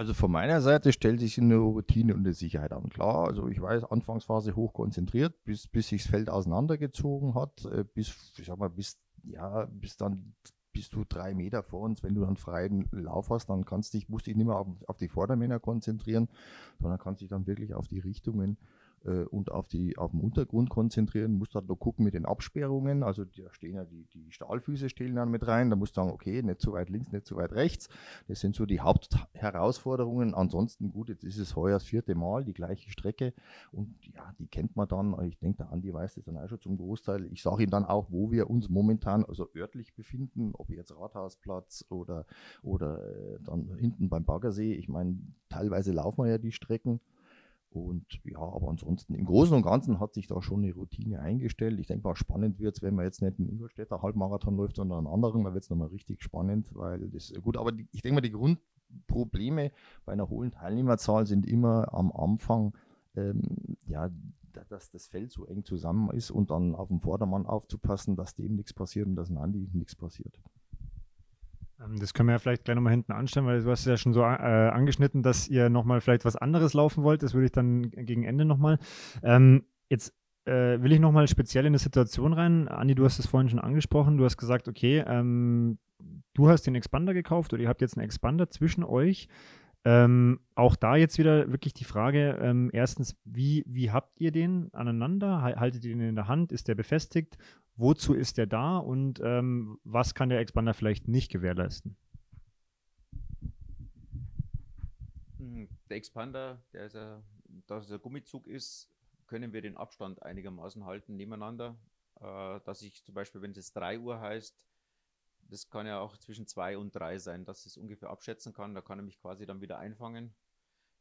Also von meiner Seite stellt sich eine Routine und eine Sicherheit an. Klar, also ich weiß, Anfangsphase hoch konzentriert, bis, bis sich das Feld auseinandergezogen hat, äh, bis, ich sag mal, bis, ja, bis dann bist du drei Meter vor uns. Wenn du dann freien Lauf hast, dann kannst dich, musst dich nicht mehr auf, auf die Vordermänner konzentrieren, sondern kannst dich dann wirklich auf die Richtungen äh, und auf, die, auf den Untergrund konzentrieren. Musst halt noch gucken mit den Absperrungen. Also da stehen ja die, die Stahlfüße stehen dann mit rein. Da musst du sagen, okay, nicht zu weit links, nicht zu weit rechts. Das sind so die Hauptherausforderungen. Ansonsten gut, jetzt ist es heuer das vierte Mal, die gleiche Strecke. Und ja, die kennt man dann. Ich denke, der Andi weiß das dann auch schon zum Großteil. Ich sage ihm dann auch, wo wir uns momentan also örtlich befinden, ob jetzt Rathausplatz oder, oder äh, dann hinten beim Baggersee. Ich meine, teilweise laufen wir ja die Strecken. Und ja, aber ansonsten im Großen und Ganzen hat sich da schon eine Routine eingestellt. Ich denke mal, spannend wird es, wenn man jetzt nicht einen Ingolstädter Halbmarathon läuft, sondern einen anderen. Da wird es nochmal richtig spannend, weil das gut, aber die, ich denke mal, die Grundprobleme bei einer hohen Teilnehmerzahl sind immer am Anfang, ähm, ja, dass das Feld so eng zusammen ist und dann auf den Vordermann aufzupassen, dass dem nichts passiert und dass Nandi nichts passiert. Ähm, das können wir ja vielleicht gleich nochmal hinten anstellen, weil du hast ja schon so äh, angeschnitten, dass ihr nochmal vielleicht was anderes laufen wollt. Das würde ich dann gegen Ende nochmal. Ähm, jetzt äh, will ich nochmal speziell in eine Situation rein. Andi, du hast es vorhin schon angesprochen. Du hast gesagt, okay, ähm, du hast den Expander gekauft oder ihr habt jetzt einen Expander zwischen euch. Ähm, auch da jetzt wieder wirklich die Frage, ähm, erstens, wie, wie habt ihr den aneinander? Haltet ihr den in der Hand? Ist der befestigt? wozu ist der da und ähm, was kann der Expander vielleicht nicht gewährleisten? Hm, der Expander, der ist ja, da es ein Gummizug ist, können wir den Abstand einigermaßen halten nebeneinander. Äh, dass ich zum Beispiel, wenn es jetzt 3 Uhr heißt, das kann ja auch zwischen 2 und 3 sein, dass ich es ungefähr abschätzen kann. Da kann er mich quasi dann wieder einfangen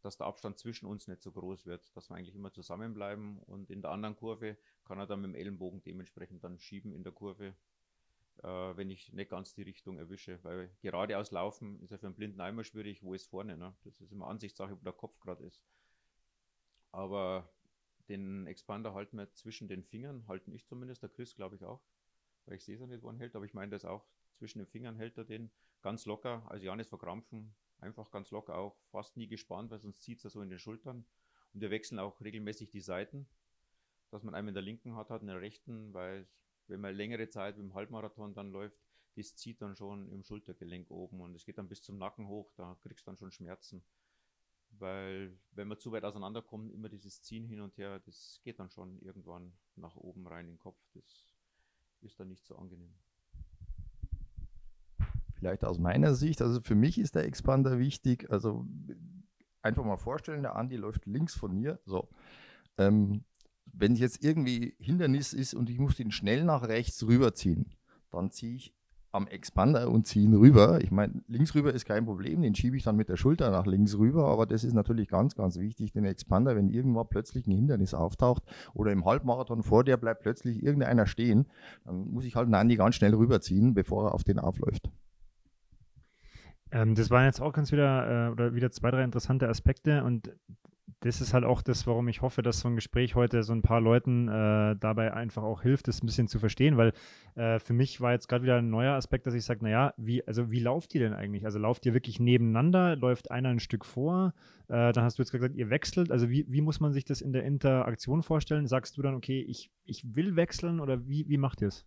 dass der Abstand zwischen uns nicht so groß wird, dass wir eigentlich immer zusammenbleiben und in der anderen Kurve kann er dann mit dem Ellenbogen dementsprechend dann schieben in der Kurve, äh, wenn ich nicht ganz die Richtung erwische, weil geradeaus laufen ist ja für einen Blinden einmal schwierig, wo ist vorne, ne? das ist immer Ansichtssache, wo der Kopf gerade ist. Aber den Expander halten wir zwischen den Fingern, halten ich zumindest, der Chris glaube ich auch, weil ich sehe es ja nicht, wo er hält, aber ich meine das auch, zwischen den Fingern hält er den ganz locker, also ja nicht verkrampfen, Einfach ganz locker auch, fast nie gespannt, weil sonst zieht es so in den Schultern. Und wir wechseln auch regelmäßig die Seiten, dass man einen in der linken hat, hat in der rechten, weil wenn man längere Zeit dem Halbmarathon dann läuft, das zieht dann schon im Schultergelenk oben und es geht dann bis zum Nacken hoch, da kriegst du dann schon Schmerzen. Weil wenn man zu weit auseinanderkommt, immer dieses Ziehen hin und her, das geht dann schon irgendwann nach oben rein in den Kopf. Das ist dann nicht so angenehm vielleicht aus meiner Sicht, also für mich ist der Expander wichtig. Also einfach mal vorstellen, der Andi läuft links von mir. So. Ähm, wenn jetzt irgendwie Hindernis ist und ich muss ihn schnell nach rechts rüberziehen, dann ziehe ich am Expander und ziehe ihn rüber. Ich meine, links rüber ist kein Problem, den schiebe ich dann mit der Schulter nach links rüber, aber das ist natürlich ganz, ganz wichtig, den Expander, wenn irgendwann plötzlich ein Hindernis auftaucht oder im Halbmarathon vor dir bleibt plötzlich irgendeiner stehen, dann muss ich halt einen Andi ganz schnell rüberziehen, bevor er auf den aufläuft. Ähm, das waren jetzt auch ganz wieder, äh, oder wieder zwei, drei interessante Aspekte und das ist halt auch das, warum ich hoffe, dass so ein Gespräch heute so ein paar Leuten äh, dabei einfach auch hilft, das ein bisschen zu verstehen, weil äh, für mich war jetzt gerade wieder ein neuer Aspekt, dass ich sage, naja, wie, also wie lauft ihr denn eigentlich? Also lauft ihr wirklich nebeneinander? Läuft einer ein Stück vor? Äh, dann hast du jetzt gesagt, ihr wechselt. Also wie, wie muss man sich das in der Interaktion vorstellen? Sagst du dann, okay, ich, ich will wechseln oder wie, wie macht ihr es?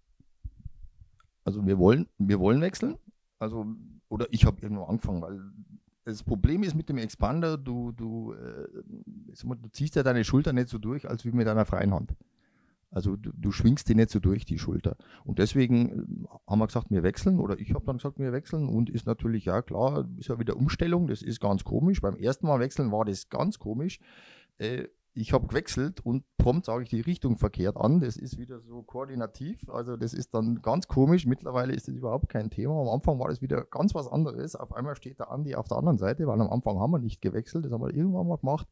Also wir wollen, wir wollen wechseln. Also oder ich habe irgendwo angefangen, weil das Problem ist mit dem Expander, du, du, äh, du ziehst ja deine Schulter nicht so durch, als wie mit einer freien Hand. Also du, du, schwingst die nicht so durch die Schulter. Und deswegen äh, haben wir gesagt, wir wechseln oder ich habe dann gesagt, wir wechseln und ist natürlich, ja klar, ist ja wieder Umstellung, das ist ganz komisch. Beim ersten Mal wechseln war das ganz komisch. Äh, ich habe gewechselt und prompt sage ich die Richtung verkehrt an. Das ist wieder so koordinativ. Also das ist dann ganz komisch. Mittlerweile ist das überhaupt kein Thema. Am Anfang war das wieder ganz was anderes. Auf einmal steht der Andi auf der anderen Seite, weil am Anfang haben wir nicht gewechselt. Das haben wir irgendwann mal gemacht.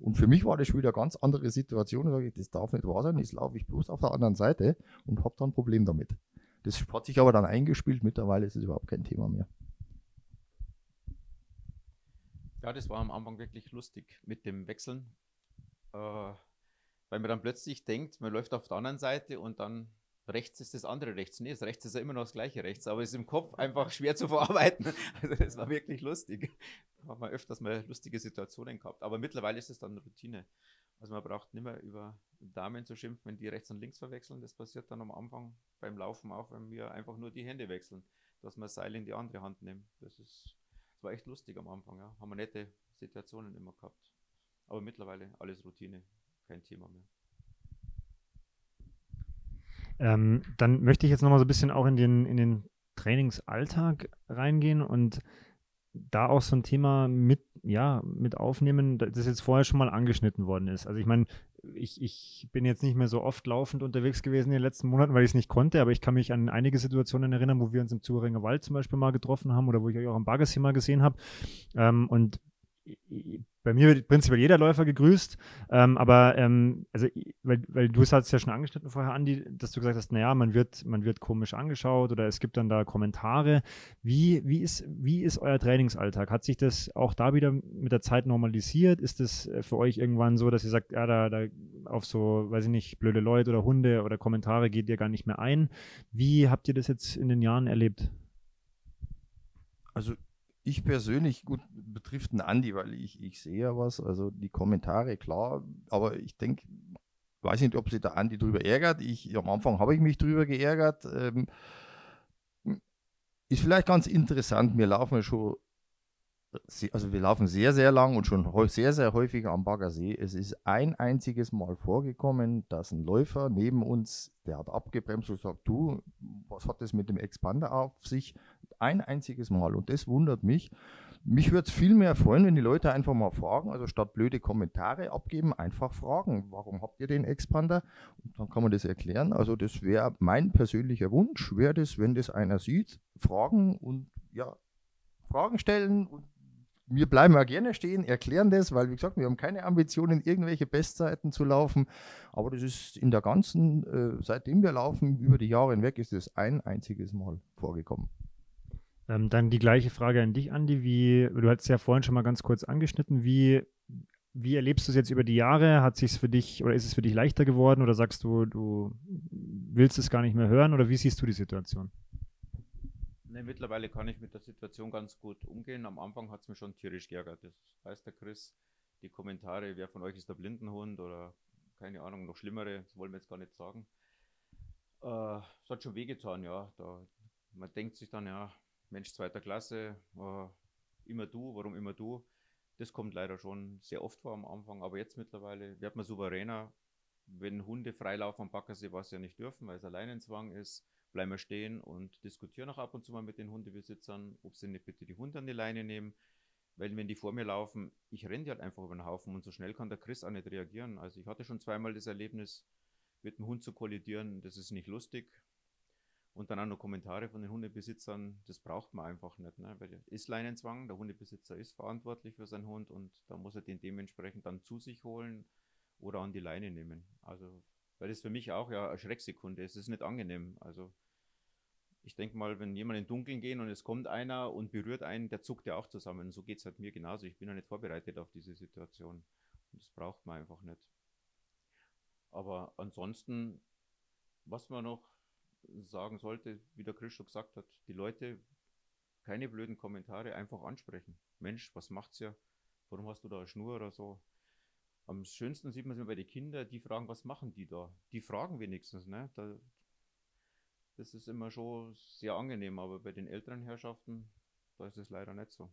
Und für mich war das schon wieder eine ganz andere Situation. Da sage ich, das darf nicht wahr sein. Jetzt laufe ich bloß auf der anderen Seite und habe dann ein Problem damit. Das hat sich aber dann eingespielt. Mittlerweile ist es überhaupt kein Thema mehr. Ja, das war am Anfang wirklich lustig mit dem Wechseln weil man dann plötzlich denkt, man läuft auf der anderen Seite und dann rechts ist das andere rechts. Nee, das rechts ist ja immer noch das gleiche rechts, aber es ist im Kopf einfach schwer zu verarbeiten. <laughs> Also das war wirklich lustig. Da haben wir öfters mal lustige Situationen gehabt. Aber mittlerweile ist es dann Routine. Also man braucht nicht mehr über Damen zu schimpfen, wenn die rechts und links verwechseln. Das passiert dann am Anfang beim Laufen auch, wenn wir einfach nur die Hände wechseln, dass wir Seil in die andere Hand nehmen. Das ist, das war echt lustig am Anfang, ja. Haben wir nette Situationen immer gehabt. Aber mittlerweile alles Routine, kein Thema mehr. Ähm, dann möchte ich jetzt nochmal so ein bisschen auch in den, in den Trainingsalltag reingehen und da auch so ein Thema mit, ja, mit aufnehmen, das jetzt vorher schon mal angeschnitten worden ist. Also ich meine, ich, ich bin jetzt nicht mehr so oft laufend unterwegs gewesen in den letzten Monaten, weil ich es nicht konnte, aber ich kann mich an einige Situationen erinnern, wo wir uns im Zuringer Wald zum Beispiel mal getroffen haben oder wo ich euch auch am Baggersee mal gesehen habe. Ähm, und bei mir wird prinzipiell jeder Läufer gegrüßt, ähm, aber ähm, also, weil, weil du es hast ja schon angeschnitten vorher, Andi, dass du gesagt hast, naja, man wird, man wird komisch angeschaut oder es gibt dann da Kommentare. Wie, wie, ist, wie ist euer Trainingsalltag? Hat sich das auch da wieder mit der Zeit normalisiert? Ist das äh, für euch irgendwann so, dass ihr sagt, ja, da, da auf so, weiß ich nicht, blöde Leute oder Hunde oder Kommentare geht ihr gar nicht mehr ein? Wie habt ihr das jetzt in den Jahren erlebt? Also ich persönlich, gut, betrifft einen Andi, weil ich, ich sehe ja was, also die Kommentare, klar, aber ich denke, weiß nicht, ob sich der Andi drüber ärgert. Ich, am Anfang habe ich mich drüber geärgert. Ähm, ist vielleicht ganz interessant, wir laufen ja schon, also wir laufen sehr, sehr lang und schon sehr, sehr häufig am Baggersee. Es ist ein einziges Mal vorgekommen, dass ein Läufer neben uns, der hat abgebremst und sagt, du, was hat das mit dem Expander auf sich? Ein einziges Mal. Und das wundert mich. Mich würde es viel mehr freuen, wenn die Leute einfach mal fragen, also statt blöde Kommentare abgeben, einfach fragen, warum habt ihr den Expander? Und dann kann man das erklären. Also das wäre mein persönlicher Wunsch, wäre das, wenn das einer sieht, fragen und ja, Fragen stellen und wir bleiben ja gerne stehen, erklären das, weil wie gesagt, wir haben keine Ambitionen, irgendwelche Bestzeiten zu laufen. Aber das ist in der ganzen, äh, seitdem wir laufen, über die Jahre hinweg, ist es ein einziges Mal vorgekommen. Ähm, dann die gleiche Frage an dich, Andi. Wie, du hast es ja vorhin schon mal ganz kurz angeschnitten. Wie, wie erlebst du es jetzt über die Jahre? Hat sich für dich oder ist es für dich leichter geworden oder sagst du, du willst es gar nicht mehr hören oder wie siehst du die Situation? Nee, mittlerweile kann ich mit der Situation ganz gut umgehen. Am Anfang hat es mich schon tierisch geärgert. Das weiß der Chris. Die Kommentare, wer von euch ist der Blindenhund oder keine Ahnung, noch schlimmere, das wollen wir jetzt gar nicht sagen. Äh, es hat schon wehgetan, ja. Da, man denkt sich dann, ja, Mensch zweiter Klasse, äh, immer du, warum immer du? Das kommt leider schon sehr oft vor am Anfang, aber jetzt mittlerweile wird man souveräner. Wenn Hunde freilaufen am Baggersee, was sie ja nicht dürfen, weil es Alleinenzwang ist, bleiben wir stehen und diskutieren auch ab und zu mal mit den Hundebesitzern, ob sie nicht bitte die Hunde an die Leine nehmen. Weil wenn die vor mir laufen, ich renne die halt einfach über den Haufen und so schnell kann der Chris auch nicht reagieren. Also ich hatte schon zweimal das Erlebnis, mit dem Hund zu kollidieren, das ist nicht lustig. Und dann auch noch Kommentare von den Hundebesitzern, das braucht man einfach nicht. Ne? Weil ist Leinenzwang, der Hundebesitzer ist verantwortlich für seinen Hund und da muss er den dementsprechend dann zu sich holen oder an die Leine nehmen. Also, weil das für mich auch ja eine Schrecksekunde ist. Es ist nicht angenehm. Also, ich denke mal, wenn jemand in Dunkeln geht und es kommt einer und berührt einen, der zuckt ja auch zusammen. So geht es halt mir genauso. Ich bin ja nicht vorbereitet auf diese Situation. Und das braucht man einfach nicht. Aber ansonsten, was man noch sagen sollte, wie der Chris schon gesagt hat, die Leute keine blöden Kommentare einfach ansprechen. Mensch, was macht's ja? Warum hast du da eine Schnur oder so? Am schönsten sieht man es immer bei den Kindern, die fragen, was machen die da? Die fragen wenigstens, ne? Da, das ist immer schon sehr angenehm, aber bei den älteren Herrschaften, da ist es leider nicht so.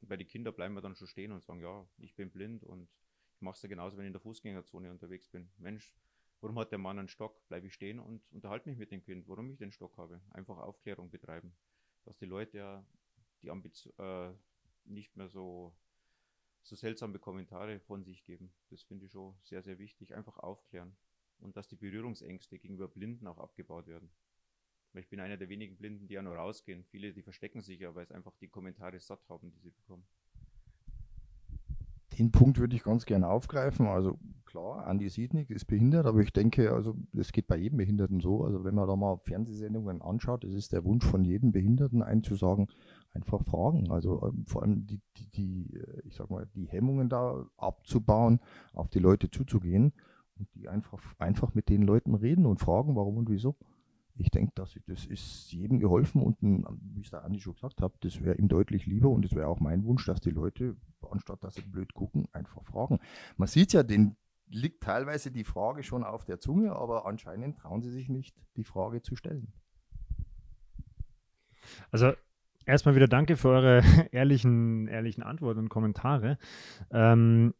Und bei den Kindern bleiben wir dann schon stehen und sagen, ja, ich bin blind und ich mache es ja genauso, wenn ich in der Fußgängerzone unterwegs bin. Mensch, Warum hat der Mann einen Stock? Bleibe ich stehen und unterhalte mich mit dem Kind, warum ich den Stock habe. Einfach Aufklärung betreiben. Dass die Leute ja die Ambition, äh, nicht mehr so, so seltsame Kommentare von sich geben. Das finde ich schon sehr, sehr wichtig. Einfach aufklären. Und dass die Berührungsängste gegenüber Blinden auch abgebaut werden. Ich bin einer der wenigen Blinden, die ja nur rausgehen. Viele, die verstecken sich ja, weil es einfach die Kommentare satt haben, die sie bekommen. Den Punkt würde ich ganz gerne aufgreifen. Also klar, Andi sieht nicht, ist behindert, aber ich denke, also es geht bei jedem Behinderten so. Also wenn man da mal Fernsehsendungen anschaut, es ist der Wunsch von jedem Behinderten einzusagen, einfach fragen. Also ähm, vor allem die, die, die, äh, ich sag mal, die Hemmungen da abzubauen, auf die Leute zuzugehen und die einfach, einfach mit den Leuten reden und fragen, warum und wieso ich denke, dass das ist jedem geholfen und wie ich es da Andi schon gesagt habe, das wäre ihm deutlich lieber und es wäre auch mein Wunsch, dass die Leute, anstatt dass sie blöd gucken, einfach fragen. Man sieht ja, den liegt teilweise die Frage schon auf der Zunge, aber anscheinend trauen sie sich nicht, die Frage zu stellen. Also erstmal wieder danke für eure <laughs> ehrlichen, ehrlichen Antworten und Kommentare. Ähm,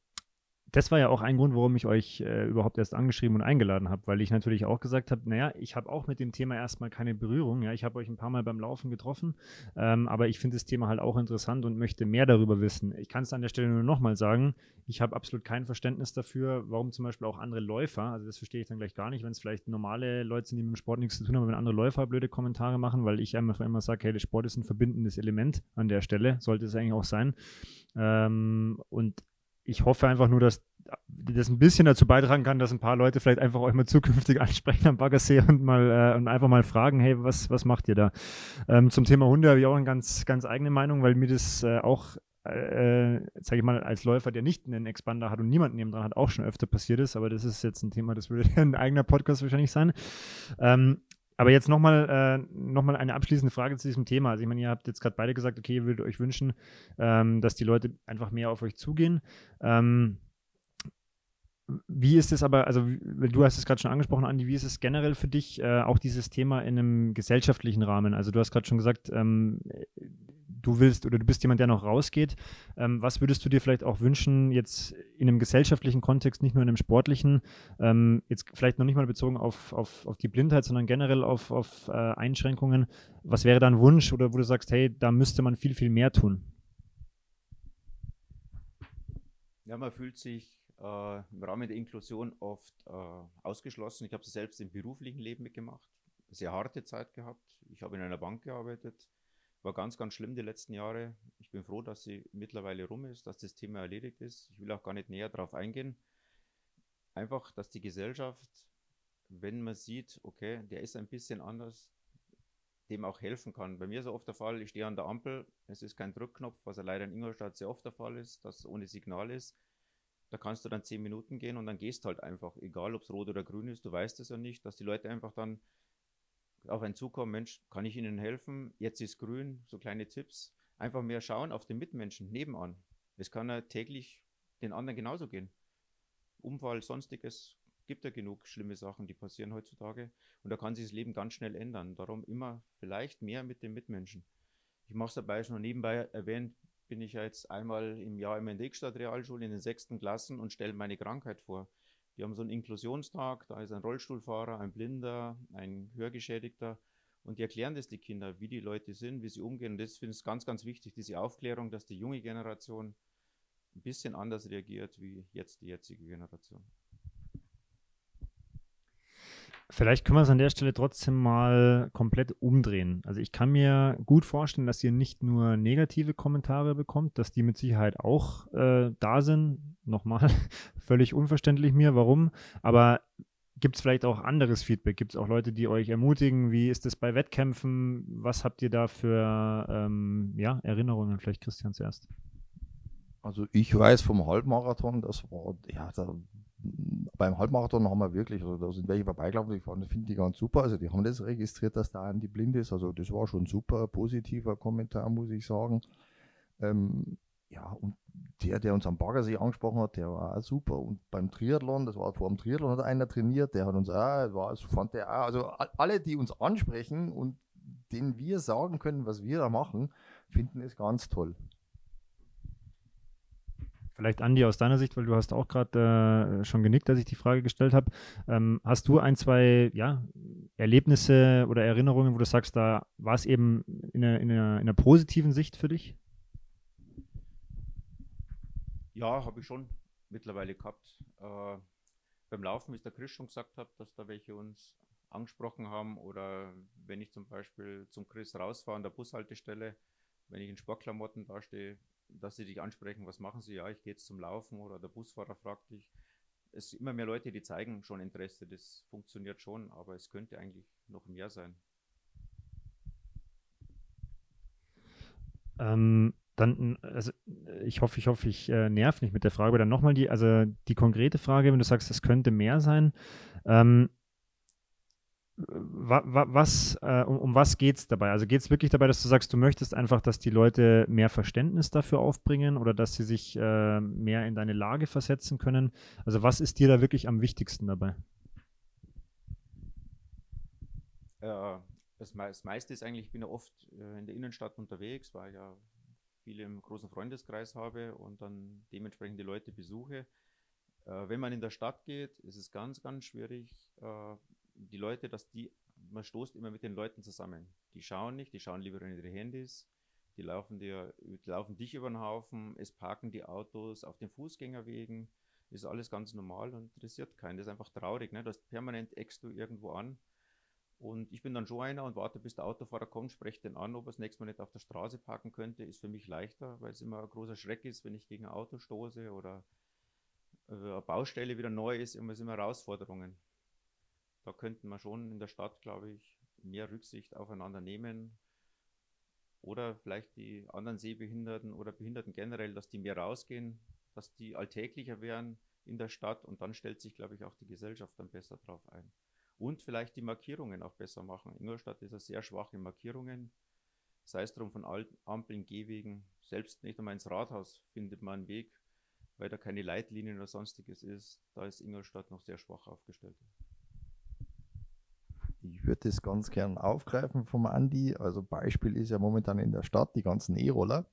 das war ja auch ein Grund, warum ich euch äh, überhaupt erst angeschrieben und eingeladen habe, weil ich natürlich auch gesagt habe, naja, ich habe auch mit dem Thema erstmal keine Berührung. Ja, ich habe euch ein paar Mal beim Laufen getroffen, ähm, aber ich finde das Thema halt auch interessant und möchte mehr darüber wissen. Ich kann es an der Stelle nur nochmal sagen, ich habe absolut kein Verständnis dafür, warum zum Beispiel auch andere Läufer, also das verstehe ich dann gleich gar nicht, wenn es vielleicht normale Leute sind, die mit dem Sport nichts zu tun haben, wenn andere Läufer blöde Kommentare machen, weil ich einfach immer sage, hey, der Sport ist ein verbindendes Element an der Stelle, sollte es eigentlich auch sein. Ähm, und ich hoffe einfach nur, dass das ein bisschen dazu beitragen kann, dass ein paar Leute vielleicht einfach euch mal zukünftig <laughs> ansprechen am Baggersee und mal äh, und einfach mal fragen, hey, was, was macht ihr da? Ähm, zum Thema Hunde habe ich auch eine ganz, ganz eigene Meinung, weil mir das äh, auch, äh, sage ich mal, als Läufer, der nicht einen Expander hat und niemanden neben dran hat, auch schon öfter passiert ist, aber das ist jetzt ein Thema, das würde <laughs> ein eigener Podcast wahrscheinlich sein. Ähm, aber jetzt nochmal äh, noch eine abschließende Frage zu diesem Thema. Also ich meine, ihr habt jetzt gerade beide gesagt, okay, ihr würdet euch wünschen, ähm, dass die Leute einfach mehr auf euch zugehen. Ähm, wie ist es aber, also du hast es gerade schon angesprochen, Andi, wie ist es generell für dich, äh, auch dieses Thema in einem gesellschaftlichen Rahmen? Also du hast gerade schon gesagt, ähm, du willst oder du bist jemand, der noch rausgeht. Ähm, was würdest du dir vielleicht auch wünschen, jetzt in einem gesellschaftlichen Kontext, nicht nur in einem sportlichen, ähm, jetzt vielleicht noch nicht mal bezogen auf, auf, auf die Blindheit, sondern generell auf, auf äh, Einschränkungen? Was wäre da ein Wunsch oder wo du sagst, hey, da müsste man viel, viel mehr tun? Ja, man fühlt sich äh, im Rahmen der Inklusion oft äh, ausgeschlossen. Ich habe es selbst im beruflichen Leben mitgemacht. Sehr harte Zeit gehabt. Ich habe in einer Bank gearbeitet. War ganz, ganz schlimm die letzten Jahre. Ich bin froh, dass sie mittlerweile rum ist, dass das Thema erledigt ist. Ich will auch gar nicht näher darauf eingehen. Einfach, dass die Gesellschaft, wenn man sieht, okay, der ist ein bisschen anders, dem auch helfen kann. Bei mir ist oft der Fall, ich stehe an der Ampel, es ist kein Drückknopf, was ja leider in Ingolstadt sehr oft der Fall ist, dass ohne Signal ist. Da kannst du dann zehn Minuten gehen und dann gehst halt einfach, egal ob es rot oder grün ist, du weißt es ja nicht, dass die Leute einfach dann auf einen zukommen, Mensch, kann ich Ihnen helfen? Jetzt ist grün, so kleine Tipps. Einfach mehr schauen auf den Mitmenschen nebenan. Es kann ja täglich den anderen genauso gehen. Unfall, sonstiges, gibt ja genug schlimme Sachen, die passieren heutzutage. Und da kann sich das Leben ganz schnell ändern. Darum immer vielleicht mehr mit den Mitmenschen. Ich mache es dabei schon nebenbei erwähnt, bin ich ja jetzt einmal im Jahr im Entdeckstadt Realschule in den sechsten Klassen und stelle meine Krankheit vor. Die haben so einen Inklusionstag, da ist ein Rollstuhlfahrer, ein Blinder, ein Hörgeschädigter und die erklären das die Kinder, wie die Leute sind, wie sie umgehen. Und das finde ich ganz, ganz wichtig, diese Aufklärung, dass die junge Generation ein bisschen anders reagiert wie jetzt die jetzige Generation. Vielleicht können wir es an der Stelle trotzdem mal komplett umdrehen. Also ich kann mir gut vorstellen, dass ihr nicht nur negative Kommentare bekommt, dass die mit Sicherheit auch äh, da sind. Nochmal, <laughs> völlig unverständlich mir, warum. Aber gibt es vielleicht auch anderes Feedback? Gibt es auch Leute, die euch ermutigen? Wie ist es bei Wettkämpfen? Was habt ihr da für ähm, ja, Erinnerungen? Vielleicht Christian zuerst. Also ich weiß vom Halbmarathon, das war, ja, da beim Halbmarathon haben wir wirklich, also da sind welche vorbeigelaufen, die finden die ganz super. Also die haben das registriert, dass da die blind ist. Also das war schon super positiver Kommentar, muss ich sagen. Ähm, ja, und der, der uns am Baggersee angesprochen hat, der war auch super. Und beim Triathlon, das war vor dem Triathlon, hat einer trainiert, der hat uns auch, war, fand der auch, also alle, die uns ansprechen und denen wir sagen können, was wir da machen, finden es ganz toll. Vielleicht Andi aus deiner Sicht, weil du hast auch gerade äh, schon genickt, als ich die Frage gestellt habe. Ähm, hast du ein, zwei ja, Erlebnisse oder Erinnerungen, wo du sagst, da war es eben in einer, in, einer, in einer positiven Sicht für dich? Ja, habe ich schon mittlerweile gehabt. Äh, beim Laufen, wie es der Chris schon gesagt hat, dass da welche uns angesprochen haben oder wenn ich zum Beispiel zum Chris rausfahre an der Bushaltestelle, wenn ich in Sportklamotten dastehe, dass sie dich ansprechen, was machen sie? Ja, ich gehe jetzt zum Laufen oder der Busfahrer fragt dich. Es sind immer mehr Leute, die zeigen schon Interesse, das funktioniert schon, aber es könnte eigentlich noch mehr sein. Ähm, dann, also ich hoffe, ich hoffe, ich äh, nerv nicht mit der Frage, aber dann nochmal die, also die konkrete Frage, wenn du sagst, es könnte mehr sein. Ähm, was, äh, um, um, was geht es dabei? Also geht es wirklich dabei, dass du sagst, du möchtest einfach, dass die Leute mehr Verständnis dafür aufbringen oder dass sie sich äh, mehr in deine Lage versetzen können? Also was ist dir da wirklich am wichtigsten dabei? Äh, das, das, meiste ist eigentlich, ich bin ja oft äh, in der Innenstadt unterwegs, weil ich ja viele im großen Freundeskreis habe und dann dementsprechend die Leute besuche. Äh, wenn man in der Stadt geht, ist es ganz, ganz schwierig, äh, die Leute, dass die, man stoßt immer mit den Leuten zusammen. Die schauen nicht, die schauen lieber in ihre Handys, die laufen, dir, die laufen dich über den Haufen, es parken die Autos auf den Fußgängerwegen, ist alles ganz normal und interessiert keinen. Das ist einfach traurig, ne? dass permanent eckst du irgendwo an. Und ich bin dann schon einer und warte, bis der Autofahrer kommt, spreche den an, ob er das nächste Mal nicht auf der Straße parken könnte. Ist für mich leichter, weil es immer ein großer Schreck ist, wenn ich gegen ein Auto stoße oder äh, eine Baustelle wieder neu ist, immer sind immer Herausforderungen da könnten wir schon in der Stadt, glaube ich, mehr Rücksicht aufeinander nehmen. Oder vielleicht die anderen Sehbehinderten oder Behinderten generell, dass die mehr rausgehen, dass die alltäglicher wären in der Stadt und dann stellt sich, glaube ich, auch die Gesellschaft dann besser drauf ein. Und vielleicht die Markierungen auch besser machen. Ingolstadt ist ja sehr schwach in Markierungen, sei es drum von Ampeln, Gehwegen, selbst nicht einmal ins Rathaus findet man einen Weg, weil da keine Leitlinien oder sonstiges ist. Da ist Ingolstadt noch sehr schwach aufgestellt. Ich würde das ganz gern aufgreifen vom Andi. Also Beispiel ist ja momentan in der Stadt die ganzen E-Roller.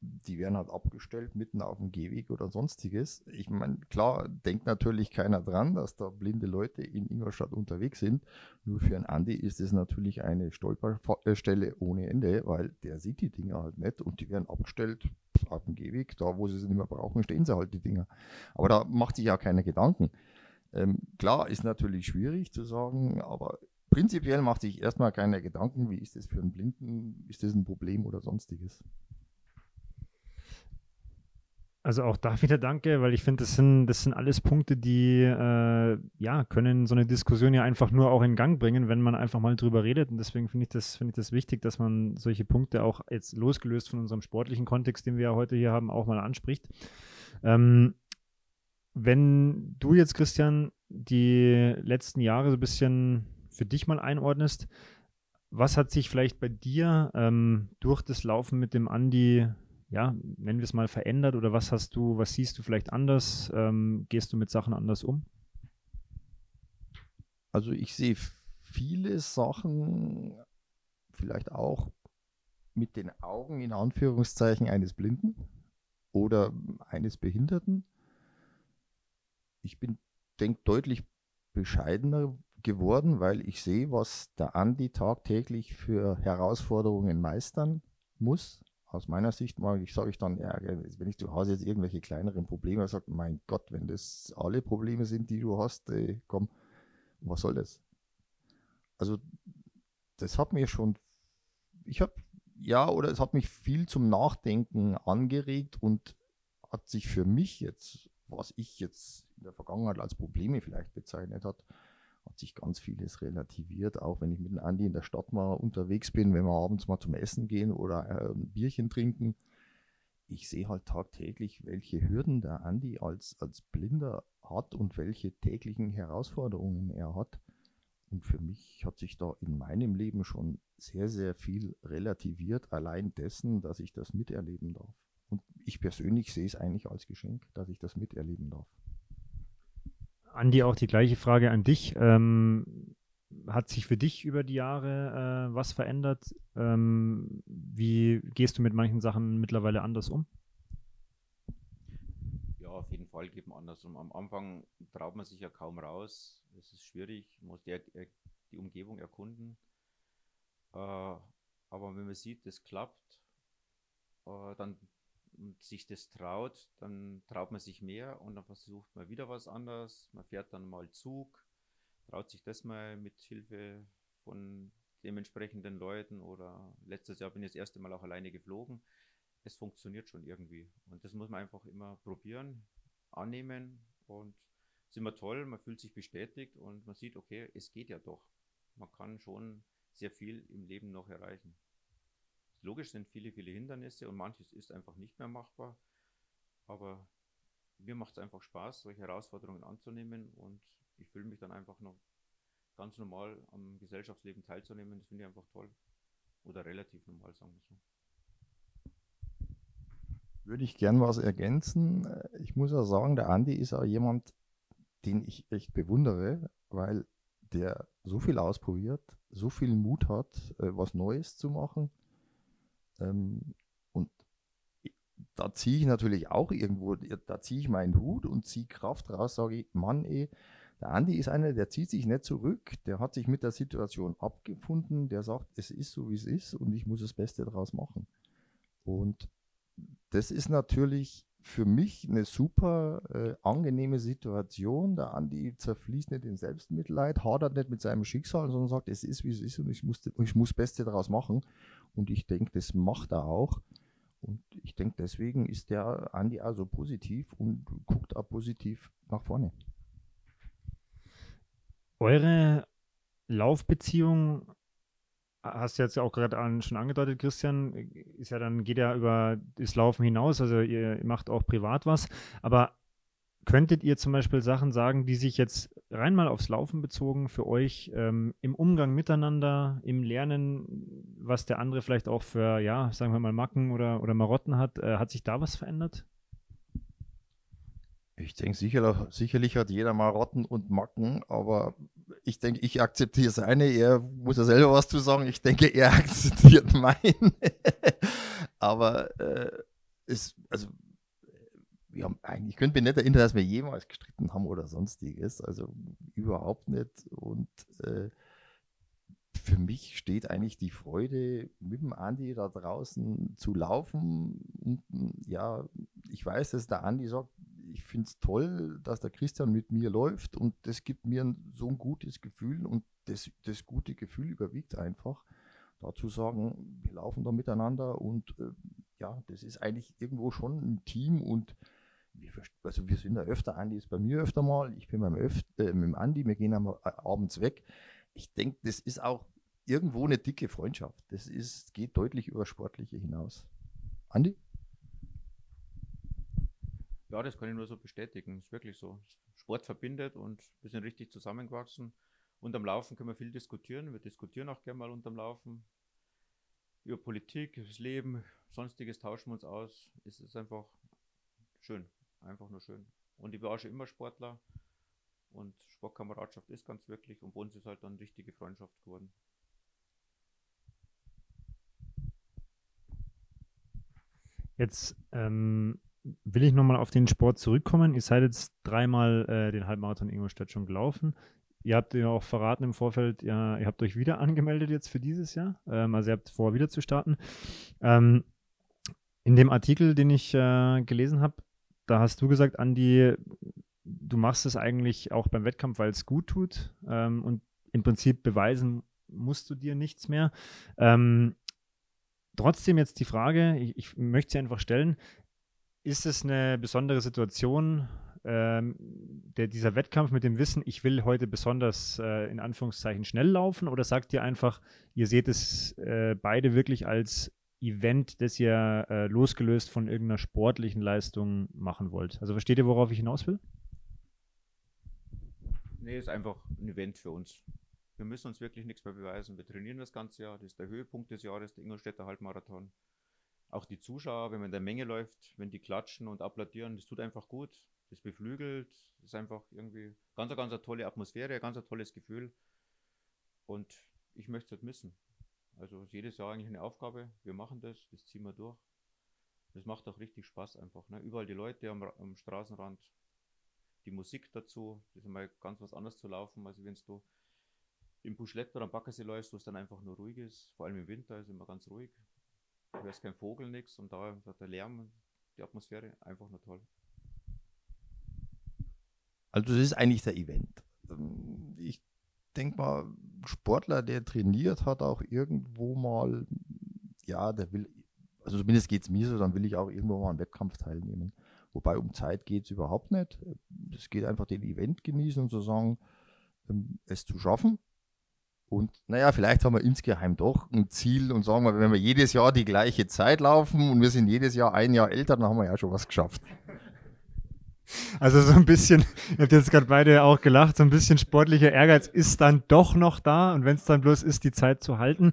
Die werden halt abgestellt mitten auf dem Gehweg oder sonstiges. Ich meine, klar, denkt natürlich keiner dran, dass da blinde Leute in Ingolstadt unterwegs sind. Nur für einen Andi ist es natürlich eine Stolperstelle ohne Ende, weil der sieht die Dinger halt nicht und die werden abgestellt auf dem Gehweg. Da, wo sie sie nicht mehr brauchen, stehen sie halt die Dinger. Aber da macht sich ja keiner Gedanken. Ähm, klar, ist natürlich schwierig zu sagen, aber prinzipiell macht sich erstmal keine Gedanken, wie ist das für einen Blinden, ist das ein Problem oder sonstiges. Also auch da wieder danke, weil ich finde, das sind, das sind alles Punkte, die äh, ja, können so eine Diskussion ja einfach nur auch in Gang bringen, wenn man einfach mal drüber redet. Und deswegen finde ich, das, find ich das wichtig, dass man solche Punkte auch jetzt losgelöst von unserem sportlichen Kontext, den wir ja heute hier haben, auch mal anspricht. Ähm, wenn du jetzt, Christian, die letzten Jahre so ein bisschen für dich mal einordnest. Was hat sich vielleicht bei dir ähm, durch das Laufen mit dem Andi, ja, nennen wir es mal, verändert oder was hast du, was siehst du vielleicht anders? Ähm, gehst du mit Sachen anders um? Also ich sehe viele Sachen vielleicht auch mit den Augen in Anführungszeichen eines Blinden oder eines Behinderten. Ich bin, denke, deutlich bescheidener geworden, weil ich sehe, was der Andi tagtäglich für Herausforderungen meistern muss. Aus meiner Sicht mag ich, sage ich dann, ja, wenn ich zu Hause jetzt irgendwelche kleineren Probleme sage, mein Gott, wenn das alle Probleme sind, die du hast, ey, komm, was soll das? Also, das hat mir schon, ich habe, ja, oder es hat mich viel zum Nachdenken angeregt und hat sich für mich jetzt, was ich jetzt in der Vergangenheit als Probleme vielleicht bezeichnet hat, hat sich ganz vieles relativiert. Auch wenn ich mit dem Andi in der Stadt mal unterwegs bin, wenn wir abends mal zum Essen gehen oder äh, ein Bierchen trinken. Ich sehe halt tagtäglich, welche Hürden der Andi als, als Blinder hat und welche täglichen Herausforderungen er hat. Und für mich hat sich da in meinem Leben schon sehr, sehr viel relativiert, allein dessen, dass ich das miterleben darf. Und ich persönlich sehe es eigentlich als Geschenk, dass ich das miterleben darf. Andi, auch die gleiche Frage an dich. Ähm, hat sich für dich über die Jahre äh, was verändert? Ähm, wie gehst du mit manchen Sachen mittlerweile anders um? Fall geben andersrum. Am Anfang traut man sich ja kaum raus. Es ist schwierig, man muss die, die Umgebung erkunden. Äh, aber wenn man sieht, das klappt, äh, dann sich das traut, dann traut man sich mehr und dann versucht man wieder was anderes. Man fährt dann mal Zug, traut sich das mal mit Hilfe von dementsprechenden Leuten oder letztes Jahr bin ich das erste Mal auch alleine geflogen. Es funktioniert schon irgendwie und das muss man einfach immer probieren, annehmen und es ist immer toll, man fühlt sich bestätigt und man sieht, okay, es geht ja doch. Man kann schon sehr viel im Leben noch erreichen. Logisch sind viele, viele Hindernisse und manches ist einfach nicht mehr machbar, aber mir macht es einfach Spaß, solche Herausforderungen anzunehmen und ich fühle mich dann einfach noch ganz normal am Gesellschaftsleben teilzunehmen, das finde ich einfach toll. Oder relativ normal, sagen wir so. Würde ich gern was ergänzen. Ich muss ja sagen, der Andi ist auch jemand, den ich echt bewundere, weil der so viel ausprobiert, so viel Mut hat, äh, was Neues zu machen. Ähm, und da ziehe ich natürlich auch irgendwo, da ziehe ich meinen Hut und ziehe Kraft raus, sage ich, Mann, ey, der Andi ist einer, der zieht sich nicht zurück, der hat sich mit der Situation abgefunden, der sagt, es ist so, wie es ist und ich muss das Beste daraus machen. Und das ist natürlich für mich eine super äh, angenehme Situation. Der Andi zerfließt nicht in Selbstmitleid, hadert nicht mit seinem Schicksal, sondern sagt, es ist, wie es ist und ich muss, das Beste daraus machen. Und ich denke, das macht er auch. Und ich denke, deswegen ist der Andi auch so positiv und guckt auch positiv nach vorne. Eure Laufbeziehung hast du jetzt auch gerade an, schon angedeutet, Christian, ist ja dann, geht ja über das Laufen hinaus, also ihr macht auch privat was, aber könntet ihr zum Beispiel Sachen sagen, die sich jetzt rein mal aufs Laufen bezogen für euch ähm, im Umgang miteinander, im Lernen, was der andere vielleicht auch für, ja, sagen wir mal Macken oder, oder Marotten hat, äh, hat sich da was verändert? Ich denke, sicher, sicherlich hat jeder mal Rotten und Macken, aber ich denke, ich akzeptiere seine. Er muss ja selber was zu sagen. Ich denke, er <laughs> akzeptiert meine. <laughs> aber äh, ist, also, wir haben eigentlich, ich könnte mich nicht erinnern, dass wir jemals gestritten haben oder sonstiges. Also überhaupt nicht. Und äh, für mich steht eigentlich die Freude, mit dem Andi da draußen zu laufen. Und ja, ich weiß, dass der Andi sagt, ich finde es toll, dass der Christian mit mir läuft und das gibt mir so ein gutes Gefühl und das, das gute Gefühl überwiegt einfach. Dazu sagen, wir laufen da miteinander und äh, ja, das ist eigentlich irgendwo schon ein Team und also wir sind da öfter, Andi ist bei mir öfter mal, ich bin beim Öf äh, mit dem Andi, wir gehen am, abends weg. Ich denke, das ist auch irgendwo eine dicke Freundschaft. Das ist, geht deutlich über Sportliche hinaus. Andi? Ja, das kann ich nur so bestätigen. Ist wirklich so. Sport verbindet und wir sind richtig zusammengewachsen. Unterm Laufen können wir viel diskutieren. Wir diskutieren auch gerne mal unterm Laufen. Über Politik, das Leben, sonstiges tauschen wir uns aus. Es ist einfach schön. Einfach nur schön. Und ich war auch schon immer Sportler. Und Sportkameradschaft ist ganz wirklich. Und bei uns ist halt dann richtige Freundschaft geworden. Jetzt ähm, will ich nochmal auf den Sport zurückkommen. Ihr seid jetzt dreimal äh, den Halbmarathon Ingolstadt schon gelaufen. Ihr habt ja auch verraten im Vorfeld, ja, ihr habt euch wieder angemeldet jetzt für dieses Jahr. Ähm, also ihr habt vor, wieder zu starten. Ähm, in dem Artikel, den ich äh, gelesen habe, da hast du gesagt, Andi, du machst es eigentlich auch beim Wettkampf, weil es gut tut. Ähm, und im Prinzip beweisen musst du dir nichts mehr. Ähm, trotzdem jetzt die Frage, ich, ich möchte sie einfach stellen, ist es eine besondere Situation, ähm, der, dieser Wettkampf mit dem Wissen, ich will heute besonders äh, in Anführungszeichen schnell laufen? Oder sagt ihr einfach, ihr seht es äh, beide wirklich als Event, das ihr äh, losgelöst von irgendeiner sportlichen Leistung machen wollt? Also versteht ihr, worauf ich hinaus will? Nee, ist einfach ein Event für uns. Wir müssen uns wirklich nichts mehr beweisen. Wir trainieren das ganze Jahr. Das ist der Höhepunkt des Jahres, der Ingolstädter Halbmarathon auch die Zuschauer, wenn man in der Menge läuft, wenn die klatschen und applaudieren, das tut einfach gut. Das beflügelt, das ist einfach irgendwie ganz, ganz eine tolle Atmosphäre, ganz ein tolles Gefühl. Und ich möchte es nicht missen. Also jedes Jahr eigentlich eine Aufgabe. Wir machen das, das ziehen wir durch. Das macht auch richtig Spaß einfach. Ne? Überall die Leute am, am Straßenrand, die Musik dazu, das ist mal ganz was anderes zu laufen, als wenn du im Buschlett oder am Baggersee läufst, wo es dann einfach nur ruhig ist. Vor allem im Winter ist es immer ganz ruhig. Du hörst kein Vogel, nichts und da der Lärm, die Atmosphäre einfach nur toll. Also das ist eigentlich der Event. Ähm, ich denke mal, Sportler, der trainiert, hat auch irgendwo mal, ja, der will, also zumindest geht es mir so, dann will ich auch irgendwo mal einen Wettkampf teilnehmen. Wobei um Zeit geht es überhaupt nicht. Es geht einfach den Event genießen und zu sagen, ähm, es zu schaffen. Und naja, vielleicht haben wir insgeheim doch ein Ziel und sagen wir, wenn wir jedes Jahr die gleiche Zeit laufen und wir sind jedes Jahr ein Jahr älter, dann haben wir ja schon was geschafft. Also so ein bisschen, ihr habt jetzt gerade beide auch gelacht, so ein bisschen sportlicher Ehrgeiz ist dann doch noch da und wenn es dann bloß ist, die Zeit zu halten.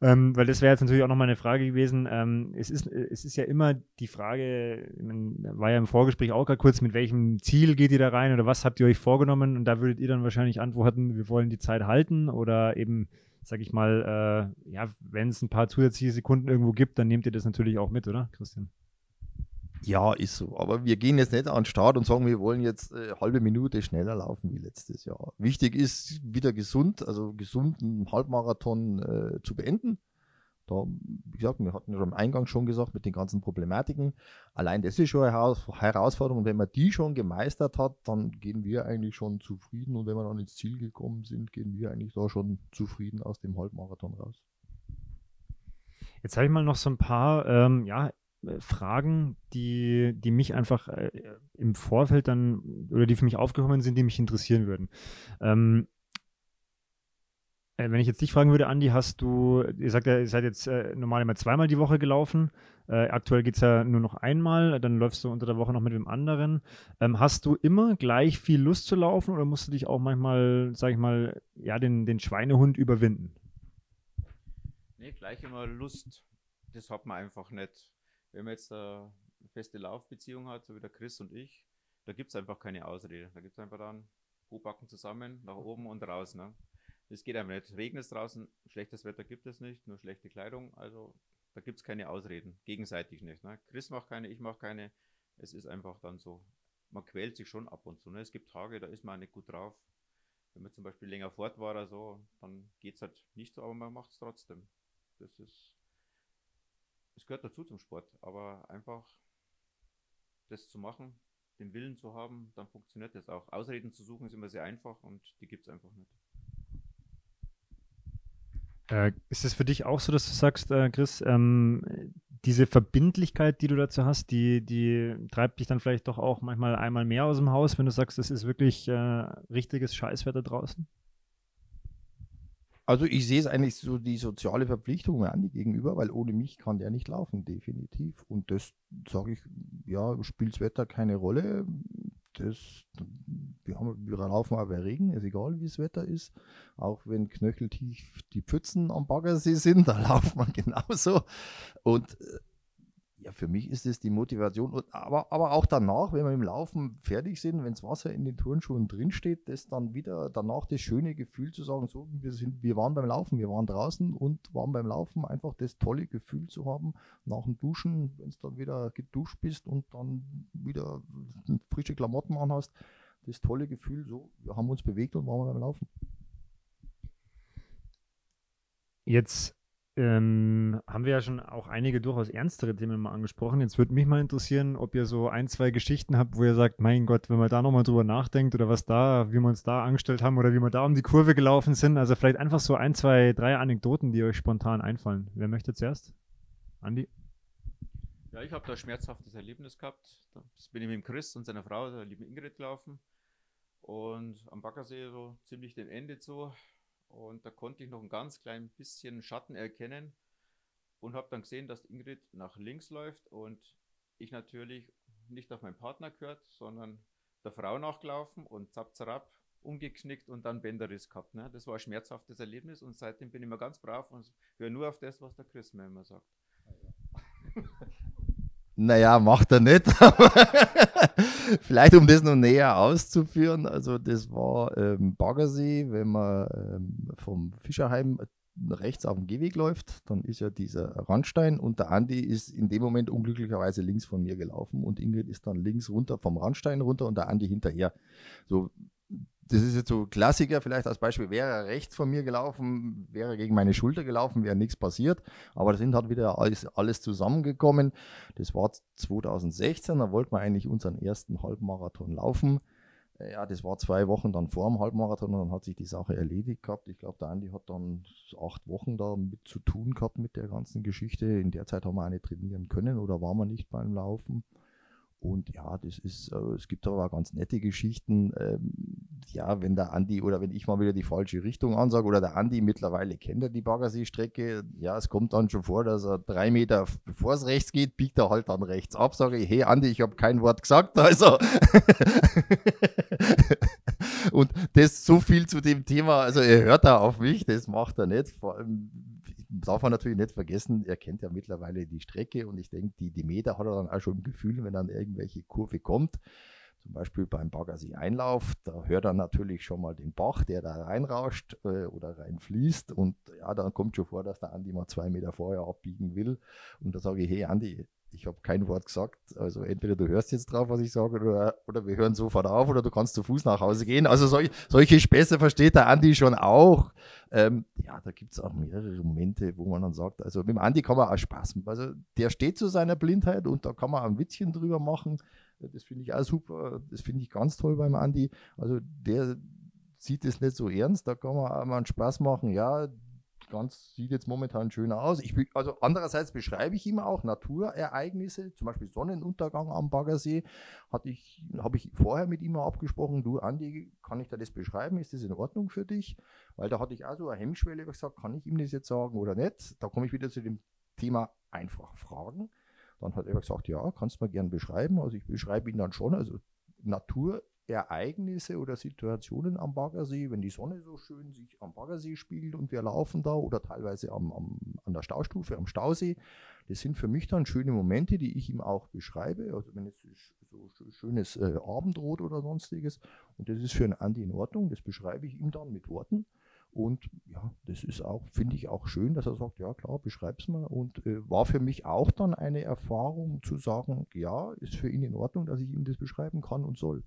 Ähm, weil das wäre jetzt natürlich auch nochmal eine Frage gewesen. Ähm, es, ist, es ist ja immer die Frage, war ja im Vorgespräch auch gerade kurz, mit welchem Ziel geht ihr da rein oder was habt ihr euch vorgenommen? Und da würdet ihr dann wahrscheinlich antworten, wir wollen die Zeit halten oder eben, sag ich mal, äh, ja, wenn es ein paar zusätzliche Sekunden irgendwo gibt, dann nehmt ihr das natürlich auch mit, oder, Christian? Ja, ist so. Aber wir gehen jetzt nicht an den Start und sagen, wir wollen jetzt äh, halbe Minute schneller laufen wie letztes Jahr. Wichtig ist, wieder gesund, also gesunden Halbmarathon äh, zu beenden. Da, wie gesagt, wir hatten ja am Eingang schon gesagt, mit den ganzen Problematiken. Allein das ist schon eine Herausforderung. Und wenn man die schon gemeistert hat, dann gehen wir eigentlich schon zufrieden. Und wenn wir dann ins Ziel gekommen sind, gehen wir eigentlich da schon zufrieden aus dem Halbmarathon raus. Jetzt habe ich mal noch so ein paar ähm, ja, Fragen, die, die mich einfach äh, im Vorfeld dann oder die für mich aufgekommen sind, die mich interessieren würden. Ähm, äh, wenn ich jetzt dich fragen würde, Andi, hast du, ihr sagt ja, ihr seid jetzt äh, normal immer zweimal die Woche gelaufen. Äh, aktuell geht es ja nur noch einmal, dann läufst du unter der Woche noch mit dem anderen. Ähm, hast du immer gleich viel Lust zu laufen oder musst du dich auch manchmal, sag ich mal, ja, den, den Schweinehund überwinden? Nee, gleich immer Lust. Das hat man einfach nicht wenn man jetzt eine feste Laufbeziehung hat, so wie der Chris und ich, da gibt es einfach keine Ausrede. Da gibt es einfach dann Hochbacken zusammen, nach oben und raus. Ne? Das geht einfach nicht. Regnet es draußen, schlechtes Wetter gibt es nicht, nur schlechte Kleidung. Also da gibt es keine Ausreden, gegenseitig nicht. Ne? Chris macht keine, ich mache keine. Es ist einfach dann so. Man quält sich schon ab und zu. Ne? Es gibt Tage, da ist man nicht gut drauf. Wenn man zum Beispiel länger fort war oder so, dann geht es halt nicht so, aber man macht es trotzdem. Das ist es gehört dazu zum Sport, aber einfach das zu machen, den Willen zu haben, dann funktioniert das auch. Ausreden zu suchen ist immer sehr einfach und die gibt es einfach nicht. Äh, ist es für dich auch so, dass du sagst, äh, Chris, ähm, diese Verbindlichkeit, die du dazu hast, die, die treibt dich dann vielleicht doch auch manchmal einmal mehr aus dem Haus, wenn du sagst, es ist wirklich äh, richtiges Scheißwetter draußen? Also ich sehe es eigentlich so die soziale Verpflichtung an die gegenüber, weil ohne mich kann der nicht laufen, definitiv. Und das sage ich, ja, spielt das Wetter keine Rolle. Das, wir, haben, wir laufen auch bei Regen, ist egal wie das Wetter ist. Auch wenn knöcheltief die Pfützen am Baggersee sind, <laughs> da lauft man genauso. Und äh, ja, für mich ist es die Motivation, und, aber, aber auch danach, wenn wir im Laufen fertig sind, wenn das Wasser in den Turnschuhen drinsteht, das dann wieder danach das schöne Gefühl zu sagen, so, wir, sind, wir waren beim Laufen, wir waren draußen und waren beim Laufen, einfach das tolle Gefühl zu haben, nach dem Duschen, wenn es dann wieder geduscht bist und dann wieder frische Klamotten anhast, das tolle Gefühl, so, wir haben uns bewegt und waren beim Laufen. Jetzt ähm, haben wir ja schon auch einige durchaus ernstere Themen mal angesprochen. Jetzt würde mich mal interessieren, ob ihr so ein, zwei Geschichten habt, wo ihr sagt, mein Gott, wenn man da nochmal drüber nachdenkt oder was da, wie wir uns da angestellt haben oder wie wir da um die Kurve gelaufen sind. Also vielleicht einfach so ein, zwei, drei Anekdoten, die euch spontan einfallen. Wer möchte zuerst? Andi? Ja, ich habe da ein schmerzhaftes Erlebnis gehabt. Da bin ich mit dem Chris und seiner Frau, der lieben Ingrid, gelaufen. Und am Baggersee so ziemlich dem Ende zu und da konnte ich noch ein ganz klein bisschen Schatten erkennen und habe dann gesehen, dass Ingrid nach links läuft und ich natürlich nicht auf meinen Partner gehört, sondern der Frau nachgelaufen und zapp, zapp, umgeknickt und dann Bänderriss gehabt. Ne? Das war ein schmerzhaftes Erlebnis und seitdem bin ich immer ganz brav und höre nur auf das, was der Chris mir immer sagt. <laughs> Naja, macht er nicht. <laughs> Vielleicht um das noch näher auszuführen. Also das war ähm, Baggersee, wenn man ähm, vom Fischerheim rechts auf dem Gehweg läuft, dann ist ja dieser Randstein und der Andi ist in dem Moment unglücklicherweise links von mir gelaufen und Ingrid ist dann links runter vom Randstein runter und der Andi hinterher. So, das ist jetzt so Klassiker, vielleicht als Beispiel, wäre er rechts von mir gelaufen, wäre er gegen meine Schulter gelaufen, wäre nichts passiert. Aber da sind halt wieder alles, alles zusammengekommen. Das war 2016, da wollten wir eigentlich unseren ersten Halbmarathon laufen. Ja, das war zwei Wochen dann vor dem Halbmarathon und dann hat sich die Sache erledigt gehabt. Ich glaube, der Andi hat dann acht Wochen da mit zu tun gehabt mit der ganzen Geschichte. In der Zeit haben wir auch nicht trainieren können oder waren wir nicht beim Laufen. Und ja, das ist, äh, es gibt aber ganz nette Geschichten. Ähm, ja, wenn der Andi oder wenn ich mal wieder die falsche Richtung ansage oder der Andi mittlerweile kennt er die Baggersee-Strecke, ja, es kommt dann schon vor, dass er drei Meter bevor es rechts geht, biegt er halt dann rechts ab. Sage ich, hey Andi, ich habe kein Wort gesagt, <laughs> also. Und das so viel zu dem Thema, also er hört da auf mich, das macht er nicht. Vor allem darf man natürlich nicht vergessen, er kennt ja mittlerweile die Strecke und ich denke, die, die Meter hat er dann auch schon im Gefühl, wenn dann irgendwelche Kurve kommt. Zum Beispiel beim Baggersee Einlauf, da hört er natürlich schon mal den Bach, der da reinrauscht äh, oder reinfließt. Und ja, dann kommt schon vor, dass der Andi mal zwei Meter vorher abbiegen will. Und da sage ich, hey Andi, ich habe kein Wort gesagt. Also entweder du hörst jetzt drauf, was ich sage, oder, oder wir hören sofort auf, oder du kannst zu Fuß nach Hause gehen. Also solch, solche Späße versteht der Andi schon auch. Ähm, ja, da gibt es auch mehrere Momente, wo man dann sagt, also mit dem Andi kann man auch Spaß machen. Also der steht zu seiner Blindheit und da kann man ein Witzchen drüber machen. Das finde ich auch super. Das finde ich ganz toll beim Andi. Also der sieht es nicht so ernst. Da kann man auch mal einen Spaß machen. Ja, ganz, sieht jetzt momentan schöner aus. Ich, also andererseits beschreibe ich ihm auch Naturereignisse, zum Beispiel Sonnenuntergang am Baggersee. Hatte ich, habe ich vorher mit ihm abgesprochen, du Andi, kann ich da das beschreiben? Ist das in Ordnung für dich? Weil da hatte ich auch so eine Hemmschwelle gesagt, kann ich ihm das jetzt sagen oder nicht? Da komme ich wieder zu dem Thema einfach fragen. Dann hat er gesagt, ja, kannst du mir gern beschreiben. Also ich beschreibe ihn dann schon. Also Natur Ereignisse oder Situationen am Baggersee, wenn die Sonne so schön sich am Baggersee spiegelt und wir laufen da oder teilweise am, am, an der Staustufe am Stausee. Das sind für mich dann schöne Momente, die ich ihm auch beschreibe. Also wenn es so schönes äh, Abendrot oder sonstiges und das ist für einen Andi in Ordnung, das beschreibe ich ihm dann mit Worten. Und ja, das ist auch, finde ich auch schön, dass er sagt, ja klar, beschreib's mal. Und äh, war für mich auch dann eine Erfahrung zu sagen, ja, ist für ihn in Ordnung, dass ich ihm das beschreiben kann und soll.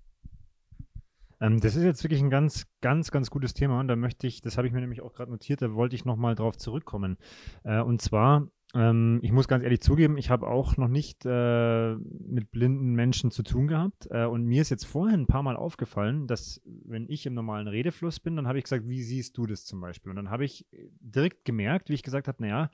Ähm, das ist jetzt wirklich ein ganz, ganz, ganz gutes Thema und da möchte ich, das habe ich mir nämlich auch gerade notiert, da wollte ich nochmal drauf zurückkommen. Äh, und zwar, ähm, ich muss ganz ehrlich zugeben, ich habe auch noch nicht äh, mit blinden Menschen zu tun gehabt äh, und mir ist jetzt vorhin ein paar Mal aufgefallen, dass wenn ich im normalen Redefluss bin, dann habe ich gesagt, wie siehst du das zum Beispiel? Und dann habe ich direkt gemerkt, wie ich gesagt habe, naja,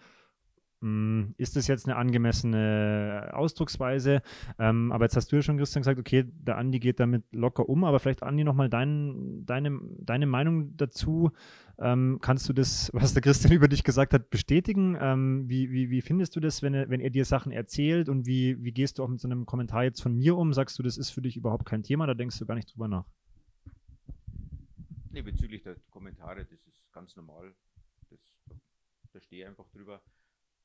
ist das jetzt eine angemessene Ausdrucksweise? Ähm, aber jetzt hast du ja schon, Christian, gesagt, okay, der Andi geht damit locker um, aber vielleicht, Andi, nochmal dein, deine, deine Meinung dazu. Ähm, kannst du das, <laughs> was der Christian über dich gesagt hat, bestätigen? Ähm, wie, wie, wie findest du das, wenn er, wenn er dir Sachen erzählt und wie, wie gehst du auch mit so einem Kommentar jetzt von mir um? Sagst du, das ist für dich überhaupt kein Thema, da denkst du gar nicht drüber nach? Nee, bezüglich der Kommentare, das ist ganz normal. Das, da stehe ich einfach drüber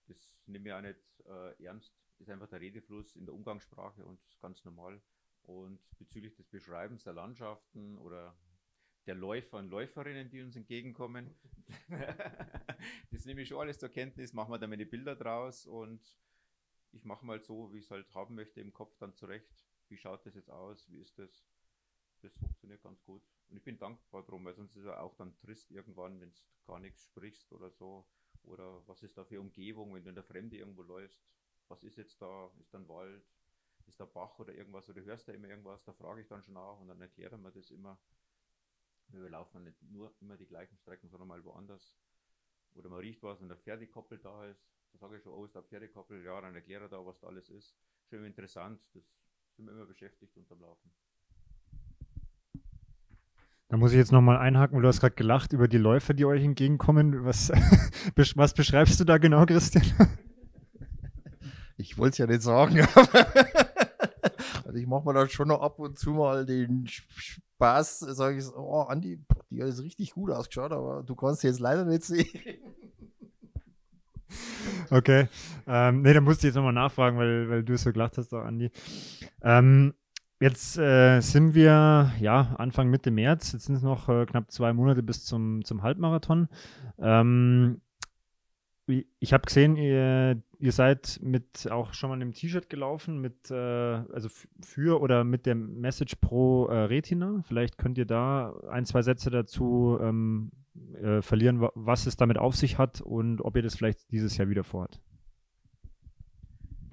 das nehme ich auch nicht äh, ernst. Ist einfach der Redefluss in der Umgangssprache und ganz normal. Und bezüglich des Beschreibens der Landschaften oder der Läufer und Läuferinnen, die uns entgegenkommen, <laughs> das nehme ich schon alles zur Kenntnis, machen wir da meine Bilder draus und ich mache mal so, wie ich es halt haben möchte, im Kopf dann zurecht. Wie schaut das jetzt aus? Wie ist das? Das funktioniert ganz gut. Und ich bin dankbar drum, weil sonst ist es auch dann trist irgendwann, wenn du gar nichts sprichst oder so. Oder was ist da für Umgebung, wenn du in der Fremde irgendwo läufst? Was ist jetzt da? Ist da ein Wald? Ist da Bach oder irgendwas? Oder hörst du immer irgendwas? Da frage ich dann schon nach und dann erklären wir das immer. Wir laufen nicht nur immer die gleichen Strecken, sondern mal woanders. Oder man riecht was, wenn der Pferdekoppel da ist. Da sage ich schon, oh, ist da Pferdekoppel? Ja, dann erkläre ich da, was da alles ist. Schön interessant. Das sind wir immer beschäftigt unterm Laufen. Da muss ich jetzt nochmal einhaken, du hast gerade gelacht über die Läufer, die euch entgegenkommen. Was, <laughs> was beschreibst du da genau, Christian? <laughs> Ich wollte es ja nicht sagen, <laughs> aber also ich mache mir da schon noch ab und zu mal den Spaß, sage ich so, oh Andi, die hat jetzt richtig gut ausgeschaut, aber du kannst sie jetzt leider nicht sehen. Okay. Ähm, nee, da musste ich jetzt nochmal nachfragen, weil, weil du so gelacht hast, auch Andi. Ähm, Jetzt äh, sind wir ja Anfang Mitte März. Jetzt sind es noch äh, knapp zwei Monate bis zum, zum Halbmarathon. Ähm, ich habe gesehen, ihr, ihr, seid mit auch schon mal einem T-Shirt gelaufen, mit, äh, also für oder mit der Message Pro äh, Retina. Vielleicht könnt ihr da ein, zwei Sätze dazu ähm, äh, verlieren, was es damit auf sich hat und ob ihr das vielleicht dieses Jahr wieder vorhat.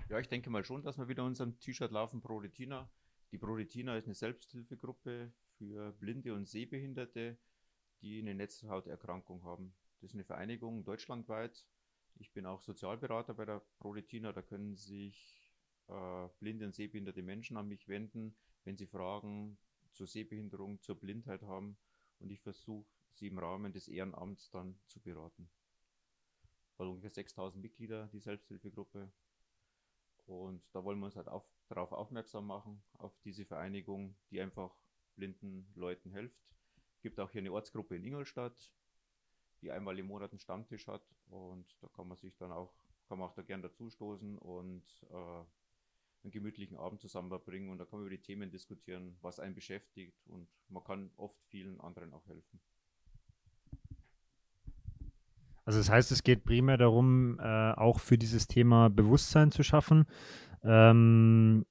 Ja, ich denke mal schon, dass wir wieder unserem T-Shirt laufen, Pro Retina. Die Pro Retina ist eine Selbsthilfegruppe für Blinde und Sehbehinderte, die eine Netzhauterkrankung haben. Das ist eine Vereinigung deutschlandweit ich bin auch Sozialberater bei der ProRetina. Da können sich äh, blinde und sehbehinderte Menschen an mich wenden, wenn sie Fragen zur Sehbehinderung, zur Blindheit haben. Und ich versuche, sie im Rahmen des Ehrenamts dann zu beraten. Hat ungefähr 6000 Mitglieder, die Selbsthilfegruppe. Und da wollen wir uns halt auf, darauf aufmerksam machen, auf diese Vereinigung, die einfach blinden Leuten hilft. Es gibt auch hier eine Ortsgruppe in Ingolstadt, die einmal im Monat einen Stammtisch hat und da kann man sich dann auch, kann man auch da gern dazustoßen und äh, einen gemütlichen Abend zusammen verbringen und da kann man über die Themen diskutieren, was einen beschäftigt und man kann oft vielen anderen auch helfen. Also das heißt, es geht primär darum, äh, auch für dieses Thema Bewusstsein zu schaffen. Ähm,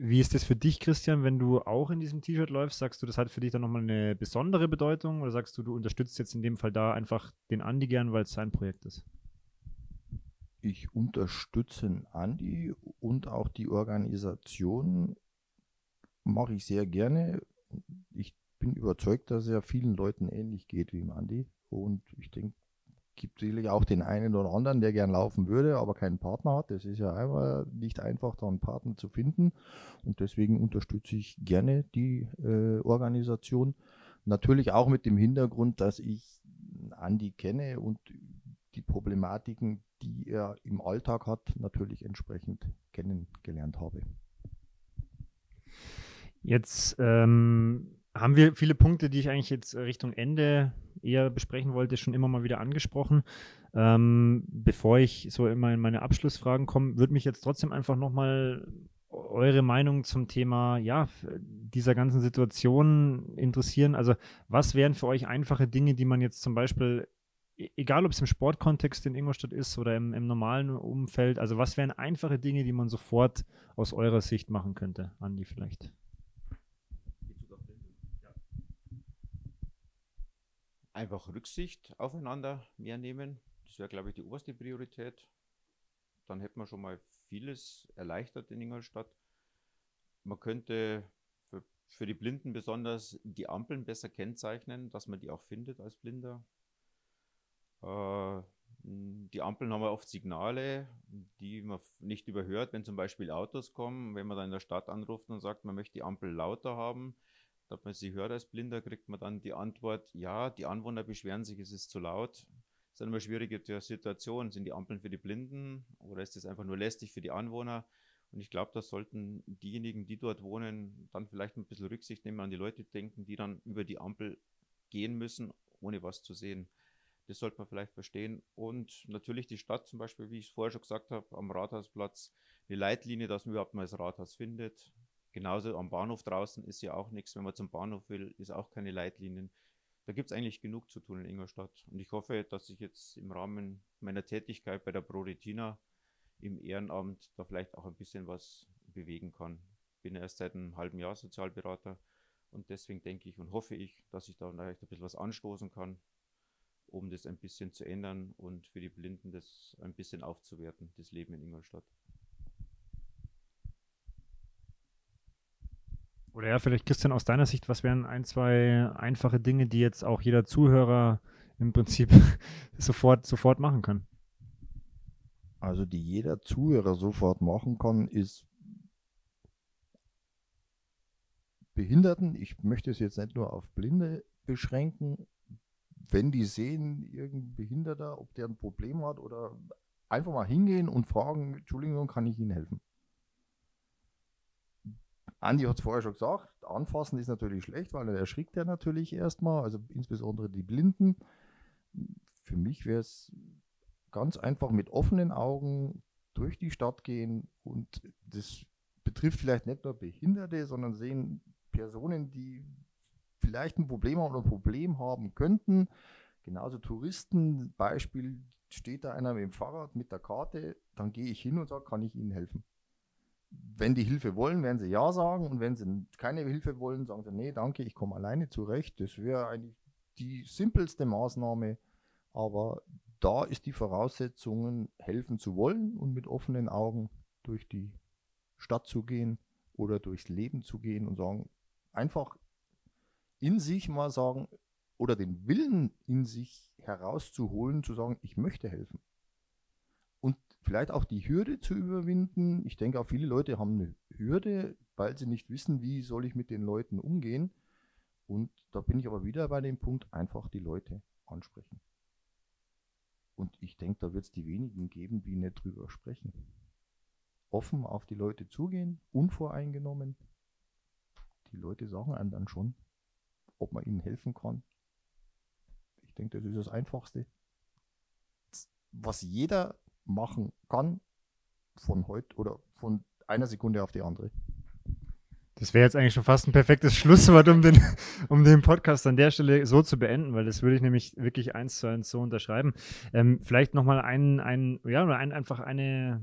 wie ist das für dich, Christian, wenn du auch in diesem T-Shirt läufst? Sagst du, das hat für dich dann nochmal eine besondere Bedeutung oder sagst du, du unterstützt jetzt in dem Fall da einfach den Andi gern, weil es sein Projekt ist? Ich unterstütze Andi und auch die Organisation mache ich sehr gerne. Ich bin überzeugt, dass es ja vielen Leuten ähnlich geht wie im Andi. Und ich denke, gibt sicherlich auch den einen oder anderen, der gern laufen würde, aber keinen Partner hat. Das ist ja einmal nicht einfach, da einen Partner zu finden. Und deswegen unterstütze ich gerne die äh, Organisation. Natürlich auch mit dem Hintergrund, dass ich Andi kenne und die Problematiken, die er im Alltag hat, natürlich entsprechend kennengelernt habe. Jetzt ähm, haben wir viele Punkte, die ich eigentlich jetzt Richtung Ende eher besprechen wollte, schon immer mal wieder angesprochen. Ähm, bevor ich so immer in meine Abschlussfragen komme, würde mich jetzt trotzdem einfach nochmal eure Meinung zum Thema ja, dieser ganzen Situation interessieren. Also, was wären für euch einfache Dinge, die man jetzt zum Beispiel, e-, egal ob es im Sportkontext in Ingolstadt ist oder im, im normalen Umfeld, also was wären einfache Dinge, die man sofort aus eurer Sicht machen könnte? Andi, vielleicht. Einfach Rücksicht aufeinander mehr nehmen. Das wäre, glaube ich, die oberste Priorität. Dann hätte man schon mal vieles erleichtert in Ingolstadt. Man könnte für, für die Blinden besonders die Ampeln besser kennzeichnen, dass man die auch findet als Blinder. Äh, die Ampeln haben oft Signale, die man nicht überhört, wenn zum Beispiel Autos kommen. Wenn man dann in der Stadt anruft und sagt, man möchte die Ampel lauter haben, ob man sie hört als Blinder, kriegt man dann die Antwort, ja, die Anwohner beschweren sich, es ist zu laut. Das ist eine immer schwierige Situation. Sind die Ampeln für die Blinden oder ist das einfach nur lästig für die Anwohner? Und ich glaube, da sollten diejenigen, die dort wohnen, dann vielleicht ein bisschen Rücksicht nehmen an die Leute denken, die dann über die Ampel gehen müssen, ohne was zu sehen. Das sollte man vielleicht verstehen. Und natürlich die Stadt zum Beispiel, wie ich es vorher schon gesagt habe, am Rathausplatz, eine Leitlinie, dass man überhaupt mal das Rathaus findet. Genauso am Bahnhof draußen ist ja auch nichts, wenn man zum Bahnhof will, ist auch keine Leitlinien. Da gibt es eigentlich genug zu tun in Ingolstadt. Und ich hoffe, dass ich jetzt im Rahmen meiner Tätigkeit bei der ProRetina im Ehrenamt da vielleicht auch ein bisschen was bewegen kann. Ich bin erst seit einem halben Jahr Sozialberater und deswegen denke ich und hoffe ich, dass ich da vielleicht ein bisschen was anstoßen kann, um das ein bisschen zu ändern und für die Blinden das ein bisschen aufzuwerten, das Leben in Ingolstadt. Oder ja, vielleicht Christian, aus deiner Sicht, was wären ein, zwei einfache Dinge, die jetzt auch jeder Zuhörer im Prinzip <laughs> sofort, sofort machen kann? Also die jeder Zuhörer sofort machen kann, ist Behinderten, ich möchte es jetzt nicht nur auf Blinde beschränken, wenn die sehen, irgendein Behinderter, ob der ein Problem hat oder einfach mal hingehen und fragen, Entschuldigung, kann ich Ihnen helfen? Andi hat es vorher schon gesagt, anfassen ist natürlich schlecht, weil dann erschrickt er natürlich erstmal, also insbesondere die Blinden. Für mich wäre es ganz einfach mit offenen Augen durch die Stadt gehen und das betrifft vielleicht nicht nur Behinderte, sondern sehen Personen, die vielleicht ein Problem haben oder ein Problem haben könnten, Genauso Touristen, Beispiel, steht da einer mit dem Fahrrad mit der Karte, dann gehe ich hin und sage, kann ich Ihnen helfen? Wenn die Hilfe wollen, werden sie ja sagen und wenn sie keine Hilfe wollen, sagen sie, nee, danke, ich komme alleine zurecht. Das wäre eigentlich die simpelste Maßnahme, aber da ist die Voraussetzung, helfen zu wollen und mit offenen Augen durch die Stadt zu gehen oder durchs Leben zu gehen und sagen, einfach in sich mal sagen oder den Willen in sich herauszuholen, zu sagen, ich möchte helfen. Und vielleicht auch die Hürde zu überwinden. Ich denke auch viele Leute haben eine Hürde, weil sie nicht wissen, wie soll ich mit den Leuten umgehen. Und da bin ich aber wieder bei dem Punkt, einfach die Leute ansprechen. Und ich denke, da wird es die wenigen geben, die nicht drüber sprechen. Offen auf die Leute zugehen, unvoreingenommen. Die Leute sagen einem dann schon, ob man ihnen helfen kann. Ich denke, das ist das Einfachste, was jeder machen kann von heute oder von einer Sekunde auf die andere. Das wäre jetzt eigentlich schon fast ein perfektes Schlusswort, um den, <laughs> um den Podcast an der Stelle so zu beenden, weil das würde ich nämlich wirklich eins zu eins so unterschreiben. Ähm, vielleicht nochmal ein, ein, ja, oder ein, einfach eine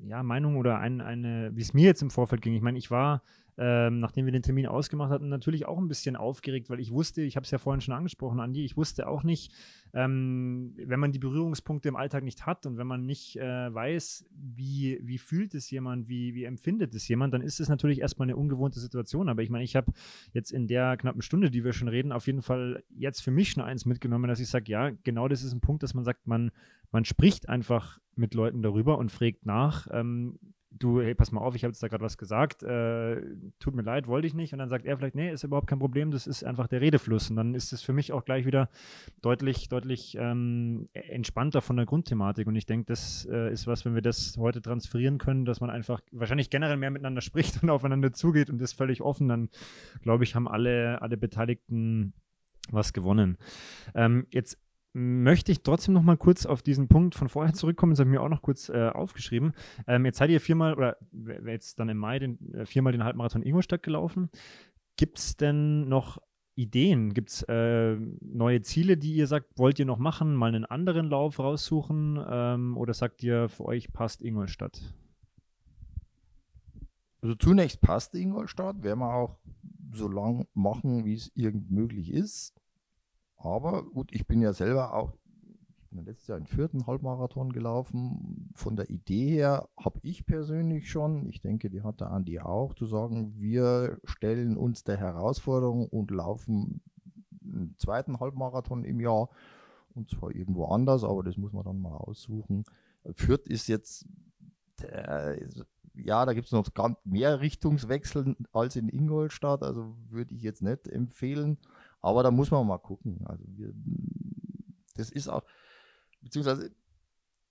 ja, Meinung oder ein, eine, wie es mir jetzt im Vorfeld ging. Ich meine, ich war ähm, nachdem wir den Termin ausgemacht hatten, natürlich auch ein bisschen aufgeregt, weil ich wusste, ich habe es ja vorhin schon angesprochen, Andi, ich wusste auch nicht, ähm, wenn man die Berührungspunkte im Alltag nicht hat und wenn man nicht äh, weiß, wie, wie fühlt es jemand, wie, wie empfindet es jemand, dann ist es natürlich erstmal eine ungewohnte Situation. Aber ich meine, ich habe jetzt in der knappen Stunde, die wir schon reden, auf jeden Fall jetzt für mich schon eins mitgenommen, dass ich sage, ja, genau das ist ein Punkt, dass man sagt, man, man spricht einfach mit Leuten darüber und fragt nach. Ähm, du, hey, pass mal auf, ich habe jetzt da gerade was gesagt, äh, tut mir leid, wollte ich nicht. Und dann sagt er vielleicht, nee, ist überhaupt kein Problem, das ist einfach der Redefluss. Und dann ist es für mich auch gleich wieder deutlich, deutlich ähm, entspannter von der Grundthematik. Und ich denke, das äh, ist was, wenn wir das heute transferieren können, dass man einfach wahrscheinlich generell mehr miteinander <laughs> spricht und aufeinander zugeht und das völlig offen, dann glaube ich, haben alle, alle Beteiligten was gewonnen. Ähm, jetzt möchte ich trotzdem noch mal kurz auf diesen Punkt von vorher zurückkommen. Das habe ich mir auch noch kurz äh, aufgeschrieben. Ähm, jetzt seid ihr viermal, oder jetzt dann im Mai den, äh, viermal den Halbmarathon Ingolstadt gelaufen. Gibt es denn noch Ideen? Gibt es äh, neue Ziele, die ihr sagt, wollt ihr noch machen? Mal einen anderen Lauf raussuchen? Ähm, oder sagt ihr, für euch passt Ingolstadt? Also zunächst passt Ingolstadt, werden wir auch so lang machen, wie es irgend möglich ist. Aber gut, ich bin ja selber auch, ich bin letztes Jahr einen vierten Halbmarathon gelaufen. Von der Idee her habe ich persönlich schon, ich denke, die hat der Andi auch, zu sagen, wir stellen uns der Herausforderung und laufen einen zweiten Halbmarathon im Jahr. Und zwar irgendwo anders, aber das muss man dann mal aussuchen. Fürth ist jetzt, äh, ja, da gibt es noch mehr Richtungswechsel als in Ingolstadt, also würde ich jetzt nicht empfehlen. Aber da muss man mal gucken. Also wir, das ist auch, beziehungsweise,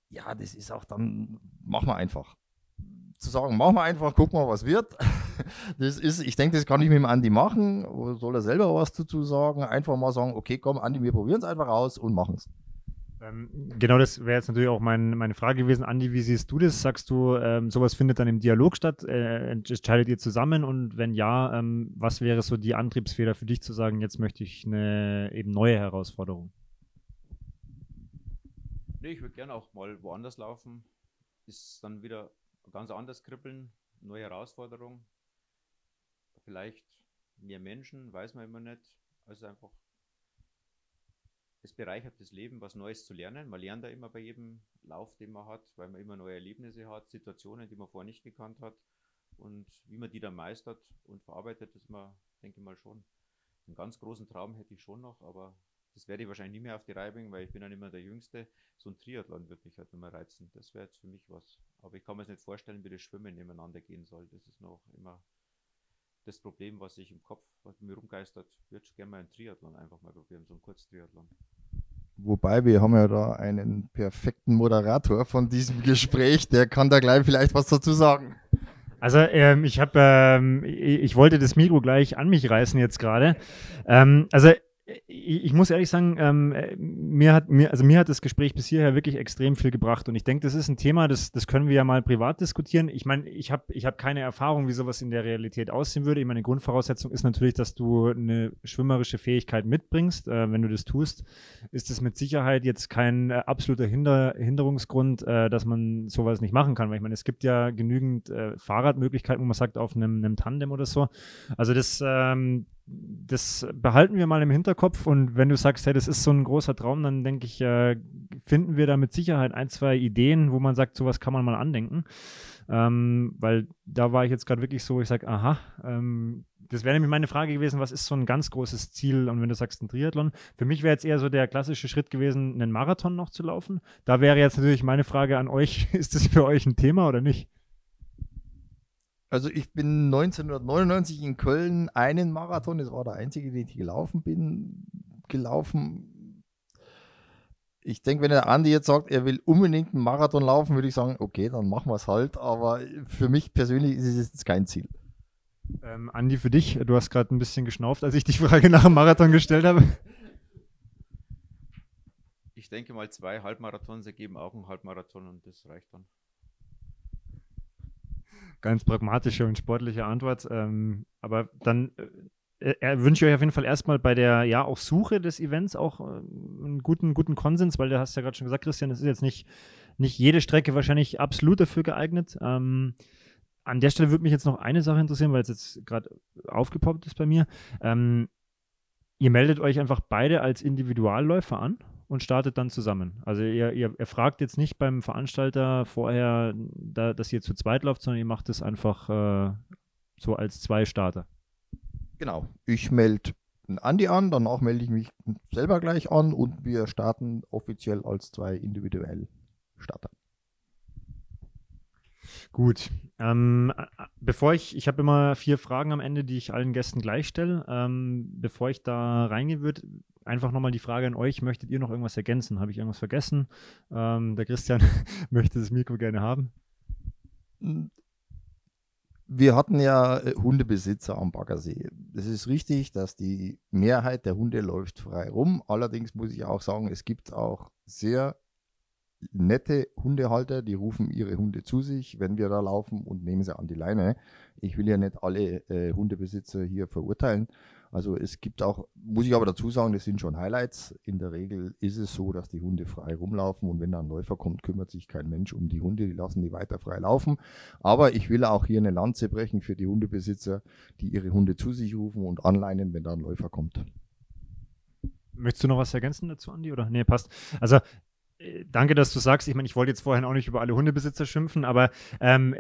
ja, das ist auch dann, machen wir einfach. Zu sagen, machen wir einfach, gucken wir, was wird. <laughs> Das ist, ich denke, das kann ich mit dem Andi machen. Soll er selber was dazu sagen? Einfach mal sagen, okay, komm, Andi, wir probieren es einfach aus und machen es. Ähm, genau, das wäre jetzt natürlich auch mein, meine Frage gewesen. Andi, wie siehst du das? Sagst du, ähm, sowas findet dann im Dialog statt? Äh, entscheidet ihr zusammen? Und wenn ja, ähm, was wäre so die Antriebsfeder für dich zu sagen, jetzt möchte ich eine eben neue Herausforderung? Nee, ich würde gerne auch mal woanders laufen. Ist dann wieder ganz anders kribbeln, neue Herausforderung. Vielleicht mehr Menschen, weiß man immer nicht. Also einfach es bereichert das Leben, was Neues zu lernen. Man lernt da immer bei jedem Lauf, den man hat, weil man immer neue Erlebnisse hat, Situationen, die man vorher nicht gekannt hat. Und wie man die dann meistert und verarbeitet, ist man, denke ich mal, schon. Einen ganz großen Traum hätte ich schon noch, aber das werde ich wahrscheinlich nie mehr auf die Reihe bringen, weil ich bin dann immer der Jüngste. So ein Triathlon würde mich halt immer reizen. Das wäre jetzt für mich was. Aber ich kann mir es nicht vorstellen, wie das Schwimmen nebeneinander gehen soll. Das ist noch immer das Problem, was ich im Kopf, was mir rumgeistert. Ich würde gerne mal einen Triathlon einfach mal probieren, so einen Kurztriathlon. Wobei wir haben ja da einen perfekten Moderator von diesem Gespräch, der kann da gleich vielleicht was dazu sagen. Also ähm, ich habe, ähm, ich, wollte das Mikro gleich an mich reißen jetzt gerade. Ähm, also ich, muss ehrlich sagen, ähm, mir hat mir, also mir hat das Gespräch bis hierher wirklich extrem viel gebracht und ich denke, das ist ein Thema, das, das können wir ja mal privat diskutieren. Ich meine, ich habe ich hab keine Erfahrung, wie sowas in der Realität aussehen würde. Ich meine, Grundvoraussetzung ist natürlich, dass du eine schwimmerische Fähigkeit mitbringst. Äh, wenn du das tust, ist es mit Sicherheit jetzt kein äh, absoluter Hinder, Hinderungsgrund, äh, dass man sowas nicht machen kann. Weil ich meine, es gibt ja genügend äh, Fahrradmöglichkeiten, wo man sagt, auf einem, einem Tandem oder so. Also das ähm, das behalten wir mal im Hinterkopf und wenn du sagst, hey, das ist so ein großer Traum, dann denke ich, äh, finden wir da mit Sicherheit ein, zwei Ideen, wo man sagt, sowas kann man mal andenken. Ähm, weil da war ich jetzt gerade wirklich so, ich sage, aha, ähm, das wäre nämlich meine Frage gewesen, was ist so ein ganz großes Ziel? Und wenn du sagst ein Triathlon, für mich wäre jetzt eher so der klassische Schritt gewesen, einen Marathon noch zu laufen. Da wäre jetzt natürlich meine Frage an euch, <laughs> ist das für euch ein Thema oder nicht? Also ich bin 1999 in Köln einen Marathon, das war der einzige, den ich gelaufen bin, gelaufen. Ich denke, wenn der Andi jetzt sagt, er will unbedingt einen Marathon laufen, würde ich sagen, okay, dann machen wir es halt. Aber für mich persönlich ist es jetzt kein Ziel. Ähm, Andi, für dich, du hast gerade ein bisschen geschnauft, als ich die Frage nach dem Marathon gestellt habe. Ich denke mal, zwei Halbmarathons ergeben auch einen Halbmarathon und das reicht dann ganz pragmatische und sportliche Antwort. Ähm, aber dann äh, wünsche ich euch auf jeden Fall erstmal bei der ja auch Suche des Events auch äh, einen guten, guten Konsens, weil du hast ja gerade schon gesagt, Christian, das ist jetzt nicht, nicht jede Strecke wahrscheinlich absolut dafür geeignet. Ähm, an der Stelle würde mich jetzt noch eine Sache interessieren, weil es jetzt gerade aufgepoppt ist bei mir. Ähm, ihr meldet euch einfach beide als Individualläufer an und startet dann zusammen. Also ihr, ihr, ihr fragt jetzt nicht beim Veranstalter vorher, da, dass ihr zu zweit lauft, sondern ihr macht es einfach äh, so als zwei Starter. Genau. Ich melde Andi an, danach melde ich mich selber gleich an und wir starten offiziell als zwei individuell Starter. Gut. Ähm, bevor ich, ich habe immer vier Fragen am Ende, die ich allen Gästen gleich stelle. Ähm, bevor ich da reingehen würde, einfach nochmal die Frage an euch: Möchtet ihr noch irgendwas ergänzen? Habe ich irgendwas vergessen? Ähm, der Christian <laughs> möchte das Mikro gerne haben. Wir hatten ja äh, Hundebesitzer am Baggersee. Es ist richtig, dass die Mehrheit der Hunde läuft frei rum. Allerdings muss ich auch sagen, es gibt auch sehr nette Hundehalter, die rufen ihre Hunde zu sich, wenn wir da laufen und nehmen sie an die Leine. Ich will ja nicht alle äh, Hundebesitzer hier verurteilen. Also es gibt auch, muss ich aber dazu sagen, das sind schon Highlights. In der Regel ist es so, dass die Hunde frei rumlaufen und wenn da ein Läufer kommt, kümmert sich kein Mensch um die Hunde, die lassen die weiter frei laufen. Aber ich will auch hier eine Lanze brechen für die Hundebesitzer, die ihre Hunde zu sich rufen und anleinen, wenn da ein Läufer kommt. Möchtest du noch was ergänzen dazu, Andi? Oder? Nee, passt. Also danke, dass du sagst. Ich meine, ich wollte jetzt vorhin auch nicht über alle Hundebesitzer schimpfen, aber ähm,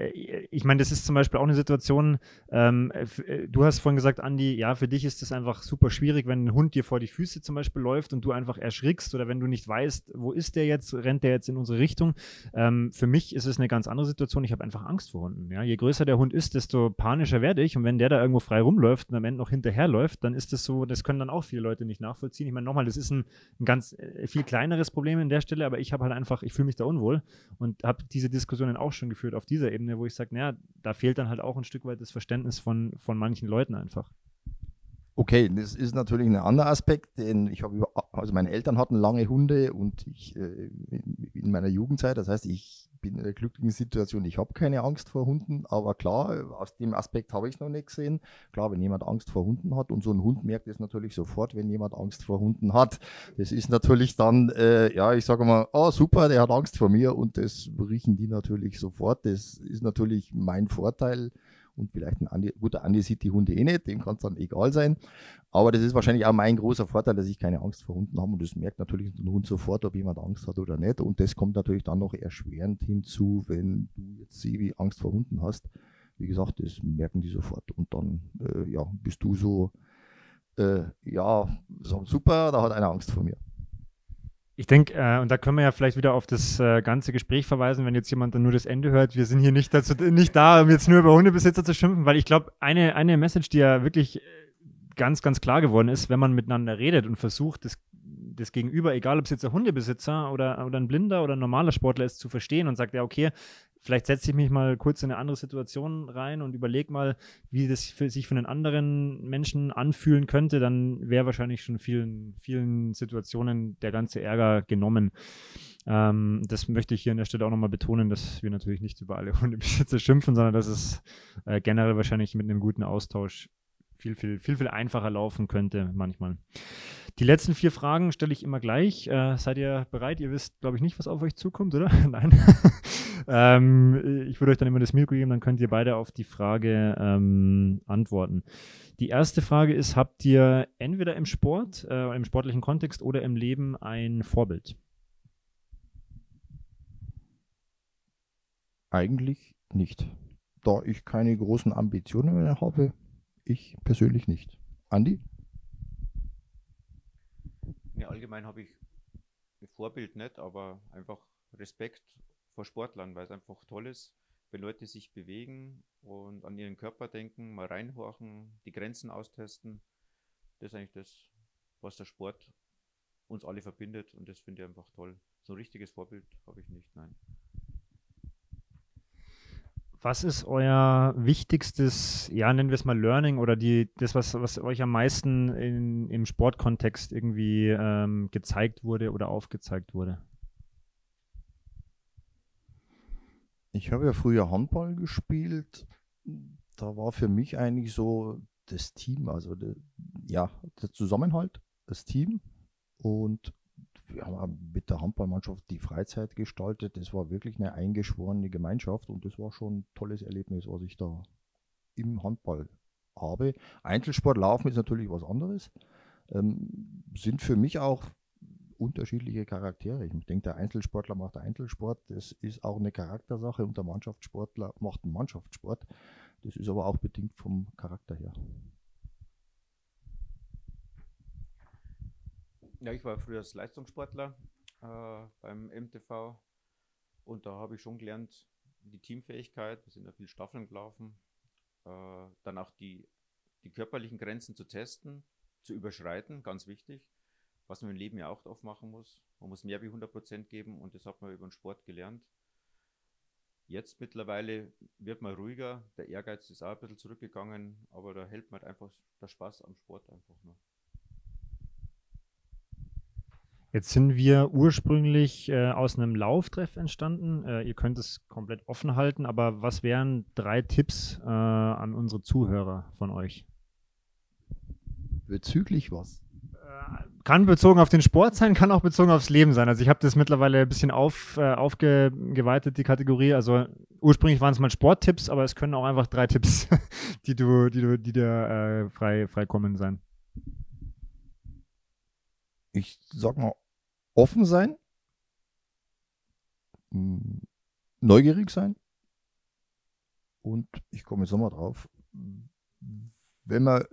ich meine, das ist zum Beispiel auch eine Situation, ähm, äh, du hast vorhin gesagt, Andi, ja, für dich ist das einfach super schwierig, wenn ein Hund dir vor die Füße zum Beispiel läuft und du einfach erschrickst oder wenn du nicht weißt, wo ist der jetzt, rennt der jetzt in unsere Richtung. Ähm, für mich ist es eine ganz andere Situation. Ich habe einfach Angst vor Hunden. Ja? Je größer der Hund ist, desto panischer werde ich und wenn der da irgendwo frei rumläuft und am Ende noch hinterherläuft, dann ist das so, das können dann auch viele Leute nicht nachvollziehen. Ich meine, nochmal, das ist ein, ein ganz äh, viel kleineres Problem in der Stelle, aber ich habe halt einfach, ich fühle mich da unwohl und habe diese Diskussionen auch schon geführt auf dieser Ebene, wo ich sage, naja, da fehlt dann halt auch ein Stück weit das Verständnis von, von manchen Leuten einfach. Okay, das ist natürlich ein anderer Aspekt, denn ich habe also meine Eltern hatten lange Hunde und ich äh, in meiner Jugendzeit, das heißt, ich bin in der glücklichen Situation, ich habe keine Angst vor Hunden, aber klar, aus dem Aspekt habe ich noch nicht gesehen. Klar, wenn jemand Angst vor Hunden hat und so ein Hund merkt es natürlich sofort, wenn jemand Angst vor Hunden hat. Das ist natürlich dann, äh, ja, ich sage mal, oh super, der hat Angst vor mir und das riechen die natürlich sofort. Das ist natürlich mein Vorteil und vielleicht ein Andi, guter Andi sieht die Hunde eh nicht, dem kann es dann egal sein. Aber das ist wahrscheinlich auch mein großer Vorteil, dass ich keine Angst vor Hunden habe und das merkt natürlich ein Hund sofort, ob jemand Angst hat oder nicht. Und das kommt natürlich dann noch erschwerend hinzu, wenn du jetzt Sebi Angst vor Hunden hast. Wie gesagt, das merken die sofort und dann äh, ja, bist du so, äh, ja, so super, da hat einer Angst vor mir. Ich denke, äh, und da können wir ja vielleicht wieder auf das äh, ganze Gespräch verweisen, wenn jetzt jemand dann nur das Ende hört. Wir sind hier nicht, dazu, nicht da, um jetzt nur über Hundebesitzer zu schimpfen, weil ich glaube, eine, eine Message, die ja wirklich äh, ganz, ganz klar geworden ist, wenn man miteinander redet und versucht, das, das Gegenüber, egal ob es jetzt ein Hundebesitzer oder, oder ein blinder oder ein normaler Sportler ist, zu verstehen und sagt, ja, okay, vielleicht setze ich mich mal kurz in eine andere Situation rein und überlege mal, wie das für sich von den anderen Menschen anfühlen könnte, dann wäre wahrscheinlich schon vielen, vielen Situationen der ganze Ärger genommen. Ähm, das möchte ich hier an der Stelle auch nochmal betonen, dass wir natürlich nicht über alle <laughs> Hundebesitzer schimpfen, sondern dass es äh, generell wahrscheinlich mit einem guten Austausch viel, viel, viel, viel einfacher laufen könnte manchmal. Die letzten vier Fragen stelle ich immer gleich. Äh, seid ihr bereit? Ihr wisst, glaube ich, nicht, was auf euch zukommt, oder? <laughs> Nein. <laughs> ähm, ich würde euch dann immer das Mikro geben, dann könnt ihr beide auf die Frage ähm, antworten. Die erste Frage ist, habt ihr entweder im Sport, äh, im sportlichen Kontext oder im Leben ein Vorbild? Eigentlich nicht. Da ich keine großen Ambitionen mehr habe, ich persönlich nicht. Andi? Ja, allgemein habe ich Vorbild nicht, aber einfach Respekt vor Sportlern, weil es einfach toll ist, wenn Leute sich bewegen und an ihren Körper denken, mal reinhorchen, die Grenzen austesten. Das ist eigentlich das, was der Sport uns alle verbindet und das finde ich einfach toll. So ein richtiges Vorbild habe ich nicht, nein. Was ist euer wichtigstes, ja, nennen wir es mal Learning oder die, das, was, was euch am meisten in, im Sportkontext irgendwie ähm, gezeigt wurde oder aufgezeigt wurde? Ich habe ja früher Handball gespielt. Da war für mich eigentlich so das Team, also der, ja, der Zusammenhalt, das Team und wir haben mit der Handballmannschaft die Freizeit gestaltet. Das war wirklich eine eingeschworene Gemeinschaft und das war schon ein tolles Erlebnis, was ich da im Handball habe. Einzelsport laufen ist natürlich was anderes. Ähm, sind für mich auch unterschiedliche Charaktere. Ich denke, der Einzelsportler macht Einzelsport. Das ist auch eine Charaktersache und der Mannschaftssportler macht einen Mannschaftssport. Das ist aber auch bedingt vom Charakter her. Ja, ich war früher als Leistungssportler äh, beim MTV und da habe ich schon gelernt, die Teamfähigkeit, wir sind ja viel Staffeln gelaufen, äh, dann auch die, die körperlichen Grenzen zu testen, zu überschreiten, ganz wichtig, was man im Leben ja auch oft machen muss. Man muss mehr wie 100% geben und das hat man über den Sport gelernt. Jetzt mittlerweile wird man ruhiger, der Ehrgeiz ist auch ein bisschen zurückgegangen, aber da hält man einfach der Spaß am Sport einfach nur. Jetzt sind wir ursprünglich äh, aus einem Lauftreff entstanden. Äh, ihr könnt es komplett offen halten, aber was wären drei Tipps äh, an unsere Zuhörer von euch? Bezüglich was? Äh, kann bezogen auf den Sport sein, kann auch bezogen aufs Leben sein. Also ich habe das mittlerweile ein bisschen auf, äh, aufgeweitet, die Kategorie. Also ursprünglich waren es mal Sporttipps, aber es können auch einfach drei Tipps, <laughs> die du, die du, die dir äh, frei, frei kommen sein ich sag mal, offen sein, neugierig sein und ich komme jetzt nochmal drauf, wenn man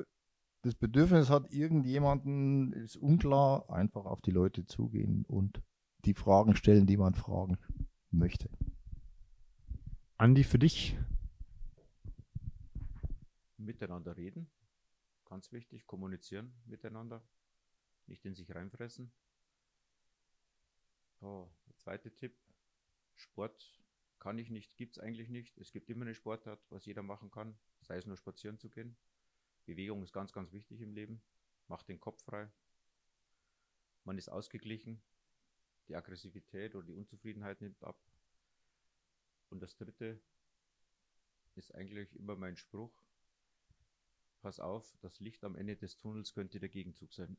das Bedürfnis hat, irgendjemanden ist unklar, einfach auf die Leute zugehen und die Fragen stellen, die man fragen möchte. Andi, für dich? Miteinander reden, ganz wichtig, kommunizieren miteinander nicht in sich reinfressen. Oh, der zweite Tipp, Sport kann ich nicht, gibt es eigentlich nicht. Es gibt immer eine Sportart, was jeder machen kann, sei es nur spazieren zu gehen. Bewegung ist ganz, ganz wichtig im Leben, macht den Kopf frei. Man ist ausgeglichen, die Aggressivität oder die Unzufriedenheit nimmt ab. Und das dritte ist eigentlich immer mein Spruch, pass auf, das Licht am Ende des Tunnels könnte der Gegenzug sein.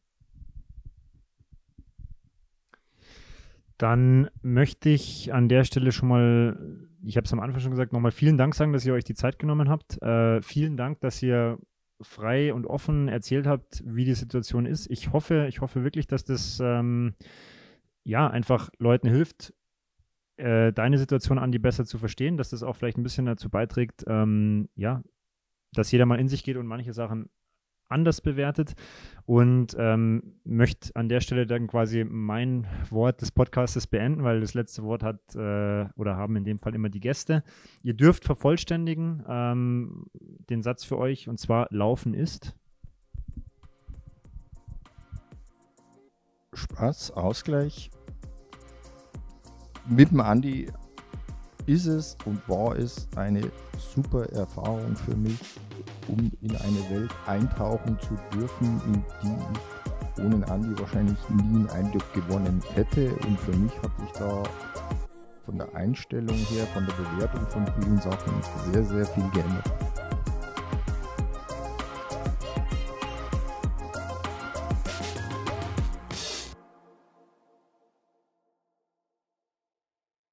Dann möchte ich an der Stelle schon mal, ich habe es am Anfang schon gesagt, nochmal vielen Dank sagen, dass ihr euch die Zeit genommen habt. Äh, vielen Dank, dass ihr frei und offen erzählt habt, wie die Situation ist. Ich hoffe, ich hoffe wirklich, dass das ähm, ja einfach Leuten hilft, äh, deine Situation an die besser zu verstehen, dass das auch vielleicht ein bisschen dazu beiträgt, ähm, ja, dass jeder mal in sich geht und manche Sachen anders bewertet und ähm, möchte an der Stelle dann quasi mein Wort des Podcastes beenden, weil das letzte Wort hat äh, oder haben in dem Fall immer die Gäste. Ihr dürft vervollständigen ähm, den Satz für euch und zwar Laufen ist. Spaß, Ausgleich. Mit dem Andi ist es und war es eine super Erfahrung für mich, um in eine Welt eintauchen zu dürfen, in die ich ohne Andi wahrscheinlich nie einen Einblick gewonnen hätte. Und für mich hat sich da von der Einstellung her, von der Bewertung von vielen Sachen sehr, sehr viel geändert.